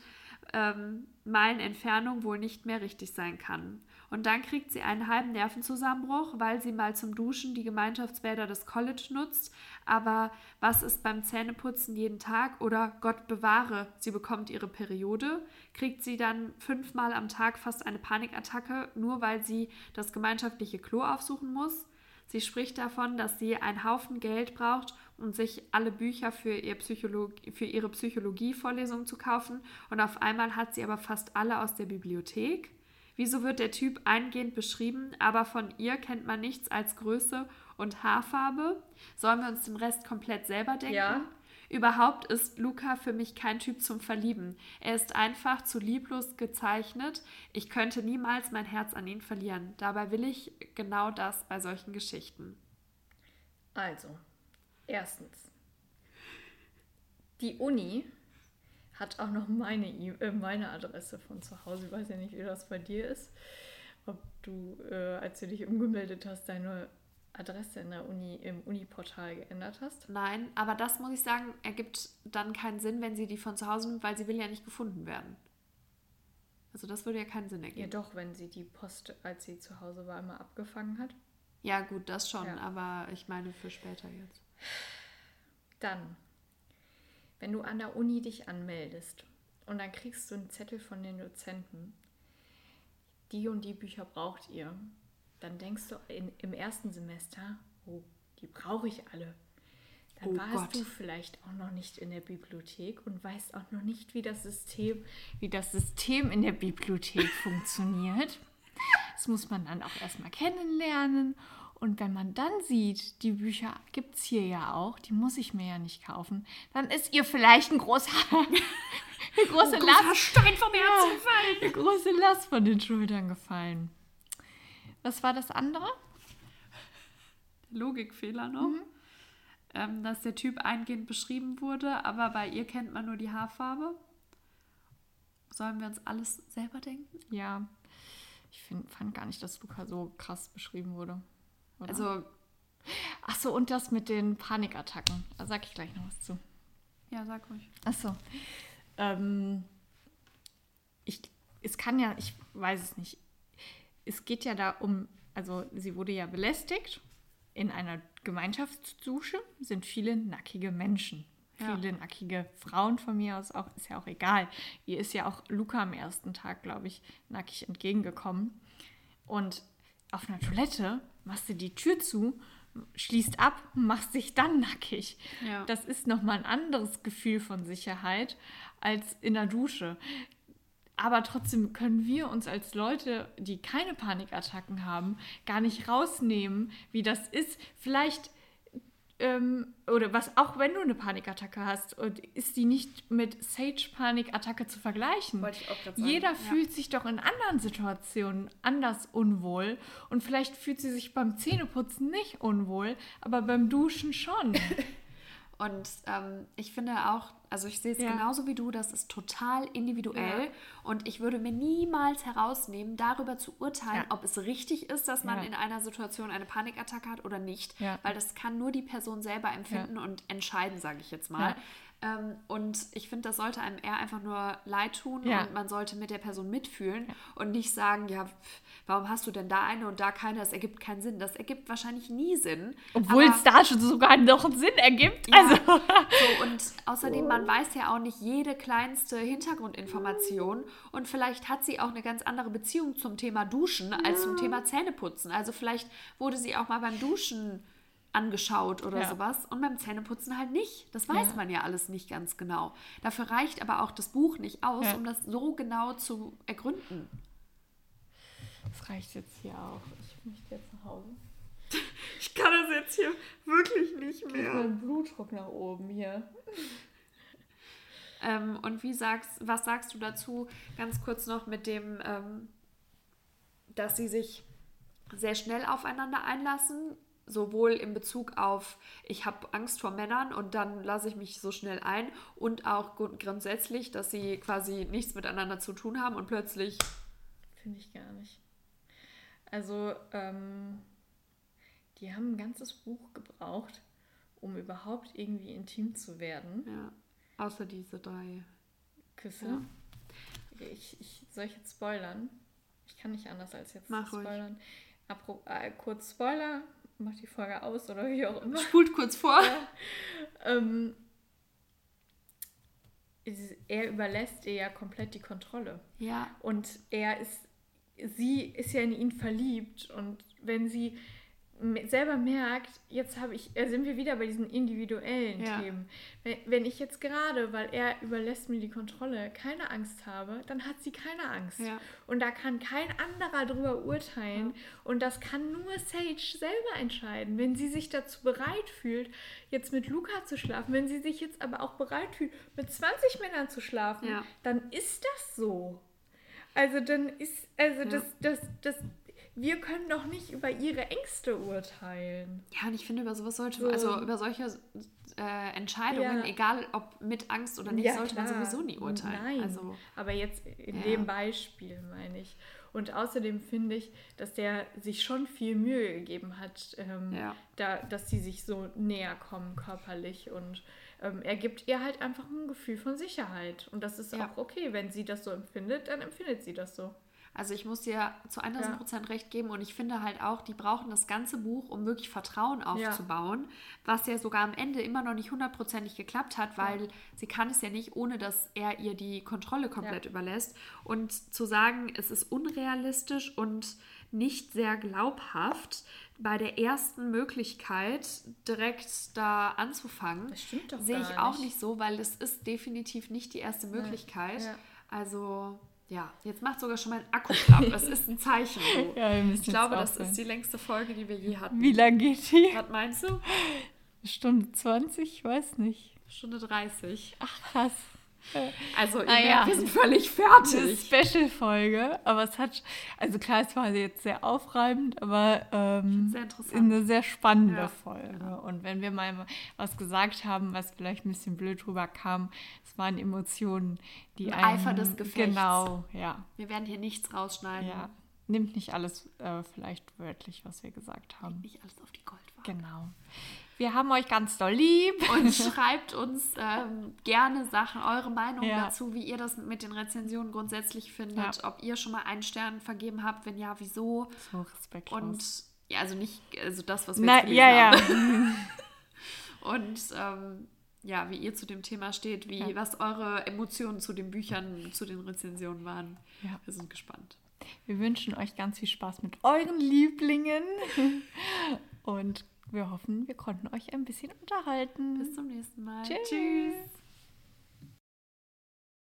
ähm, Meilen Entfernung wohl nicht mehr richtig sein kann. Und dann kriegt sie einen halben Nervenzusammenbruch, weil sie mal zum Duschen die Gemeinschaftsbäder des College nutzt. Aber was ist beim Zähneputzen jeden Tag? Oder Gott bewahre, sie bekommt ihre Periode. Kriegt sie dann fünfmal am Tag fast eine Panikattacke, nur weil sie das gemeinschaftliche Klo aufsuchen muss? Sie spricht davon, dass sie einen Haufen Geld braucht, um sich alle Bücher für, ihr Psycholog für ihre Psychologie-Vorlesungen zu kaufen und auf einmal hat sie aber fast alle aus der Bibliothek. Wieso wird der Typ eingehend beschrieben, aber von ihr kennt man nichts als Größe und Haarfarbe? Sollen wir uns den Rest komplett selber denken? Ja. Überhaupt ist Luca für mich kein Typ zum Verlieben. Er ist einfach zu lieblos gezeichnet. Ich könnte niemals mein Herz an ihn verlieren. Dabei will ich genau das bei solchen Geschichten. Also, erstens, die Uni hat auch noch meine, äh, meine Adresse von zu Hause. Ich weiß ja nicht, wie das bei dir ist. Ob du, äh, als du dich umgemeldet hast, deine Adresse in der Uni im Uni-Portal geändert hast? Nein, aber das muss ich sagen, ergibt dann keinen Sinn, wenn sie die von zu Hause nimmt, weil sie will ja nicht gefunden werden. Also das würde ja keinen Sinn ergeben. Ja doch, wenn sie die Post, als sie zu Hause war, immer abgefangen hat. Ja gut, das schon, ja. aber ich meine für später jetzt. Dann, wenn du an der Uni dich anmeldest und dann kriegst du einen Zettel von den Dozenten, die und die Bücher braucht ihr dann denkst du in, im ersten Semester, oh, die brauche ich alle. dann oh warst Gott. du vielleicht auch noch nicht in der Bibliothek und weißt auch noch nicht, wie das System, wie das System in der Bibliothek [laughs] funktioniert. Das muss man dann auch erstmal kennenlernen. Und wenn man dann sieht, die Bücher gibt es hier ja auch, die muss ich mir ja nicht kaufen, dann ist ihr vielleicht ein großer, eine [laughs] große ein Last. Stein vom Herzen gefallen. Eine große Last von den Schultern gefallen. Was war das andere? Logikfehler noch. Mhm. Ähm, dass der Typ eingehend beschrieben wurde, aber bei ihr kennt man nur die Haarfarbe. Sollen wir uns alles selber denken? Ja. Ich find, fand gar nicht, dass Luca so krass beschrieben wurde. Oder? Also. Ach so, und das mit den Panikattacken. Da sag ich gleich noch was zu. Ja, sag ruhig. Ach so. Ähm, ich, es kann ja, ich weiß es nicht. Es geht ja da um, also sie wurde ja belästigt. In einer Gemeinschaftsdusche sind viele nackige Menschen. Ja. Viele nackige Frauen von mir aus auch, ist ja auch egal. Ihr ist ja auch Luca am ersten Tag, glaube ich, nackig entgegengekommen. Und auf einer Toilette machst du die Tür zu, schließt ab, machst dich dann nackig. Ja. Das ist nochmal ein anderes Gefühl von Sicherheit als in der Dusche. Aber trotzdem können wir uns als Leute, die keine Panikattacken haben, gar nicht rausnehmen, wie das ist. Vielleicht ähm, oder was auch wenn du eine Panikattacke hast, ist die nicht mit Sage-Panikattacke zu vergleichen. Wollte ich auch sagen. Jeder ja. fühlt sich doch in anderen Situationen anders unwohl und vielleicht fühlt sie sich beim Zähneputzen nicht unwohl, aber beim Duschen schon. [laughs] Und ähm, ich finde auch, also ich sehe es ja. genauso wie du, das ist total individuell. Ja. Und ich würde mir niemals herausnehmen, darüber zu urteilen, ja. ob es richtig ist, dass man in einer Situation eine Panikattacke hat oder nicht. Weil das kann nur die Person selber empfinden und entscheiden, sage ich jetzt mal. Ähm, und ich finde, das sollte einem eher einfach nur leid tun ja. und man sollte mit der Person mitfühlen ja. und nicht sagen, ja, warum hast du denn da eine und da keine? Das ergibt keinen Sinn. Das ergibt wahrscheinlich nie Sinn. Obwohl es da schon sogar noch einen Sinn ergibt. Ja. Also. So, und außerdem, man weiß ja auch nicht jede kleinste Hintergrundinformation und vielleicht hat sie auch eine ganz andere Beziehung zum Thema Duschen als zum Thema Zähneputzen. Also vielleicht wurde sie auch mal beim Duschen angeschaut oder ja. sowas und beim Zähneputzen halt nicht. Das weiß ja. man ja alles nicht ganz genau. Dafür reicht aber auch das Buch nicht aus, ja. um das so genau zu ergründen. Das reicht jetzt hier auch. Ich möchte jetzt nach Hause. [laughs] Ich kann das jetzt hier wirklich nicht mehr. Mein Blutdruck nach oben hier. [laughs] Ähm, und wie sagst, was sagst du dazu? Ganz kurz noch mit dem, ähm, dass sie sich sehr schnell aufeinander einlassen sowohl in Bezug auf, ich habe Angst vor Männern und dann lasse ich mich so schnell ein und auch grundsätzlich, dass sie quasi nichts miteinander zu tun haben und plötzlich. Finde ich gar nicht. Also, ähm, die haben ein ganzes Buch gebraucht, um überhaupt irgendwie intim zu werden. Ja, außer diese drei Küsse. Ja. Ich, ich, soll ich jetzt spoilern? Ich kann nicht anders als jetzt Mach spoilern. Apro äh, kurz Spoiler, macht die Folge aus oder wie auch immer. Spult kurz vor. Ja. Ähm, er überlässt ihr ja komplett die Kontrolle. Ja. Und er ist, sie ist ja in ihn verliebt und wenn sie selber merkt, jetzt habe ich, äh, sind wir wieder bei diesen individuellen ja. Themen. Wenn, wenn, ich jetzt gerade, weil er überlässt mir die Kontrolle, keine Angst habe, dann hat sie keine Angst. Ja. Und da kann kein anderer drüber urteilen. Ja. Und das kann nur Sage selber entscheiden. Wenn sie sich dazu bereit fühlt, jetzt mit Luca zu schlafen, wenn sie sich jetzt aber auch bereit fühlt, mit 20 Männern zu schlafen, dann ist das so. Also dann ist, also das, das, das, wir können doch nicht über ihre Ängste urteilen. Ja, und ich finde, über sowas sollte man, also über solche äh, Entscheidungen, ja. egal ob mit Angst oder nicht, ja, sollte klar. man sowieso nie urteilen. Nein, also, aber jetzt in ja. dem Beispiel meine ich. Und außerdem finde ich, dass der sich schon viel Mühe gegeben hat, ähm, da, dass sie sich so näher kommen körperlich und ähm, er gibt ihr halt einfach ein Gefühl von Sicherheit. Und das ist auch okay. Wenn sie das so empfindet, dann empfindet sie das so. Also ich muss dir zu 1000 Prozent ja. recht geben und ich finde halt auch, die brauchen das ganze Buch, um wirklich Vertrauen aufzubauen, ja. was ja sogar am Ende immer noch nicht hundertprozentig geklappt hat, weil ja. sie kann es ja nicht, ohne dass er ihr die Kontrolle komplett überlässt. Und zu sagen, es ist unrealistisch und nicht sehr glaubhaft, bei der ersten Möglichkeit direkt da anzufangen. Sehe ich auch nicht. so, weil es ist definitiv nicht die erste Möglichkeit. Also ja, jetzt macht sogar schon mein Akku klapp. Das ist ein Zeichen. So. [laughs] ja, ich glaube, das ist die längste Folge, die wir je hatten. Wie lange geht die? Was meinst du? Stunde 20? Ich weiß nicht. Stunde 30. Ach, krass. Also, ihr ah, ja. wir sind völlig fertig. Special-Folge, aber es hat, also klar, es war jetzt sehr aufreibend, aber ähm, sehr eine sehr spannende ja. Folge. Und wenn wir mal was gesagt haben, was vielleicht ein bisschen blöd drüber kam, es waren Emotionen, die Ein Eifer des Gefechts. Genau, ja. Wir werden hier nichts rausschneiden. Ja. Nimmt nicht alles äh, vielleicht wörtlich, was wir gesagt haben. Nicht alles auf die Goldwaage. Genau. Wir haben euch ganz doll lieb. Und [laughs] schreibt uns ähm, gerne Sachen, eure Meinung ja. dazu, wie ihr das mit den Rezensionen grundsätzlich findet. Ja. Ob ihr schon mal einen Stern vergeben habt, wenn ja, wieso. So respektlos. Und ja, also nicht, also das, was wir Na, jetzt ja, haben. Ja. [laughs] Und ähm, ja, wie ihr zu dem Thema steht, wie was eure Emotionen zu den Büchern, zu den Rezensionen waren. Ja. Wir sind gespannt. Wir wünschen euch ganz viel Spaß mit euren Lieblingen [laughs] und wir hoffen, wir konnten euch ein bisschen unterhalten. Bis zum nächsten Mal. Tschüss. Tschüss.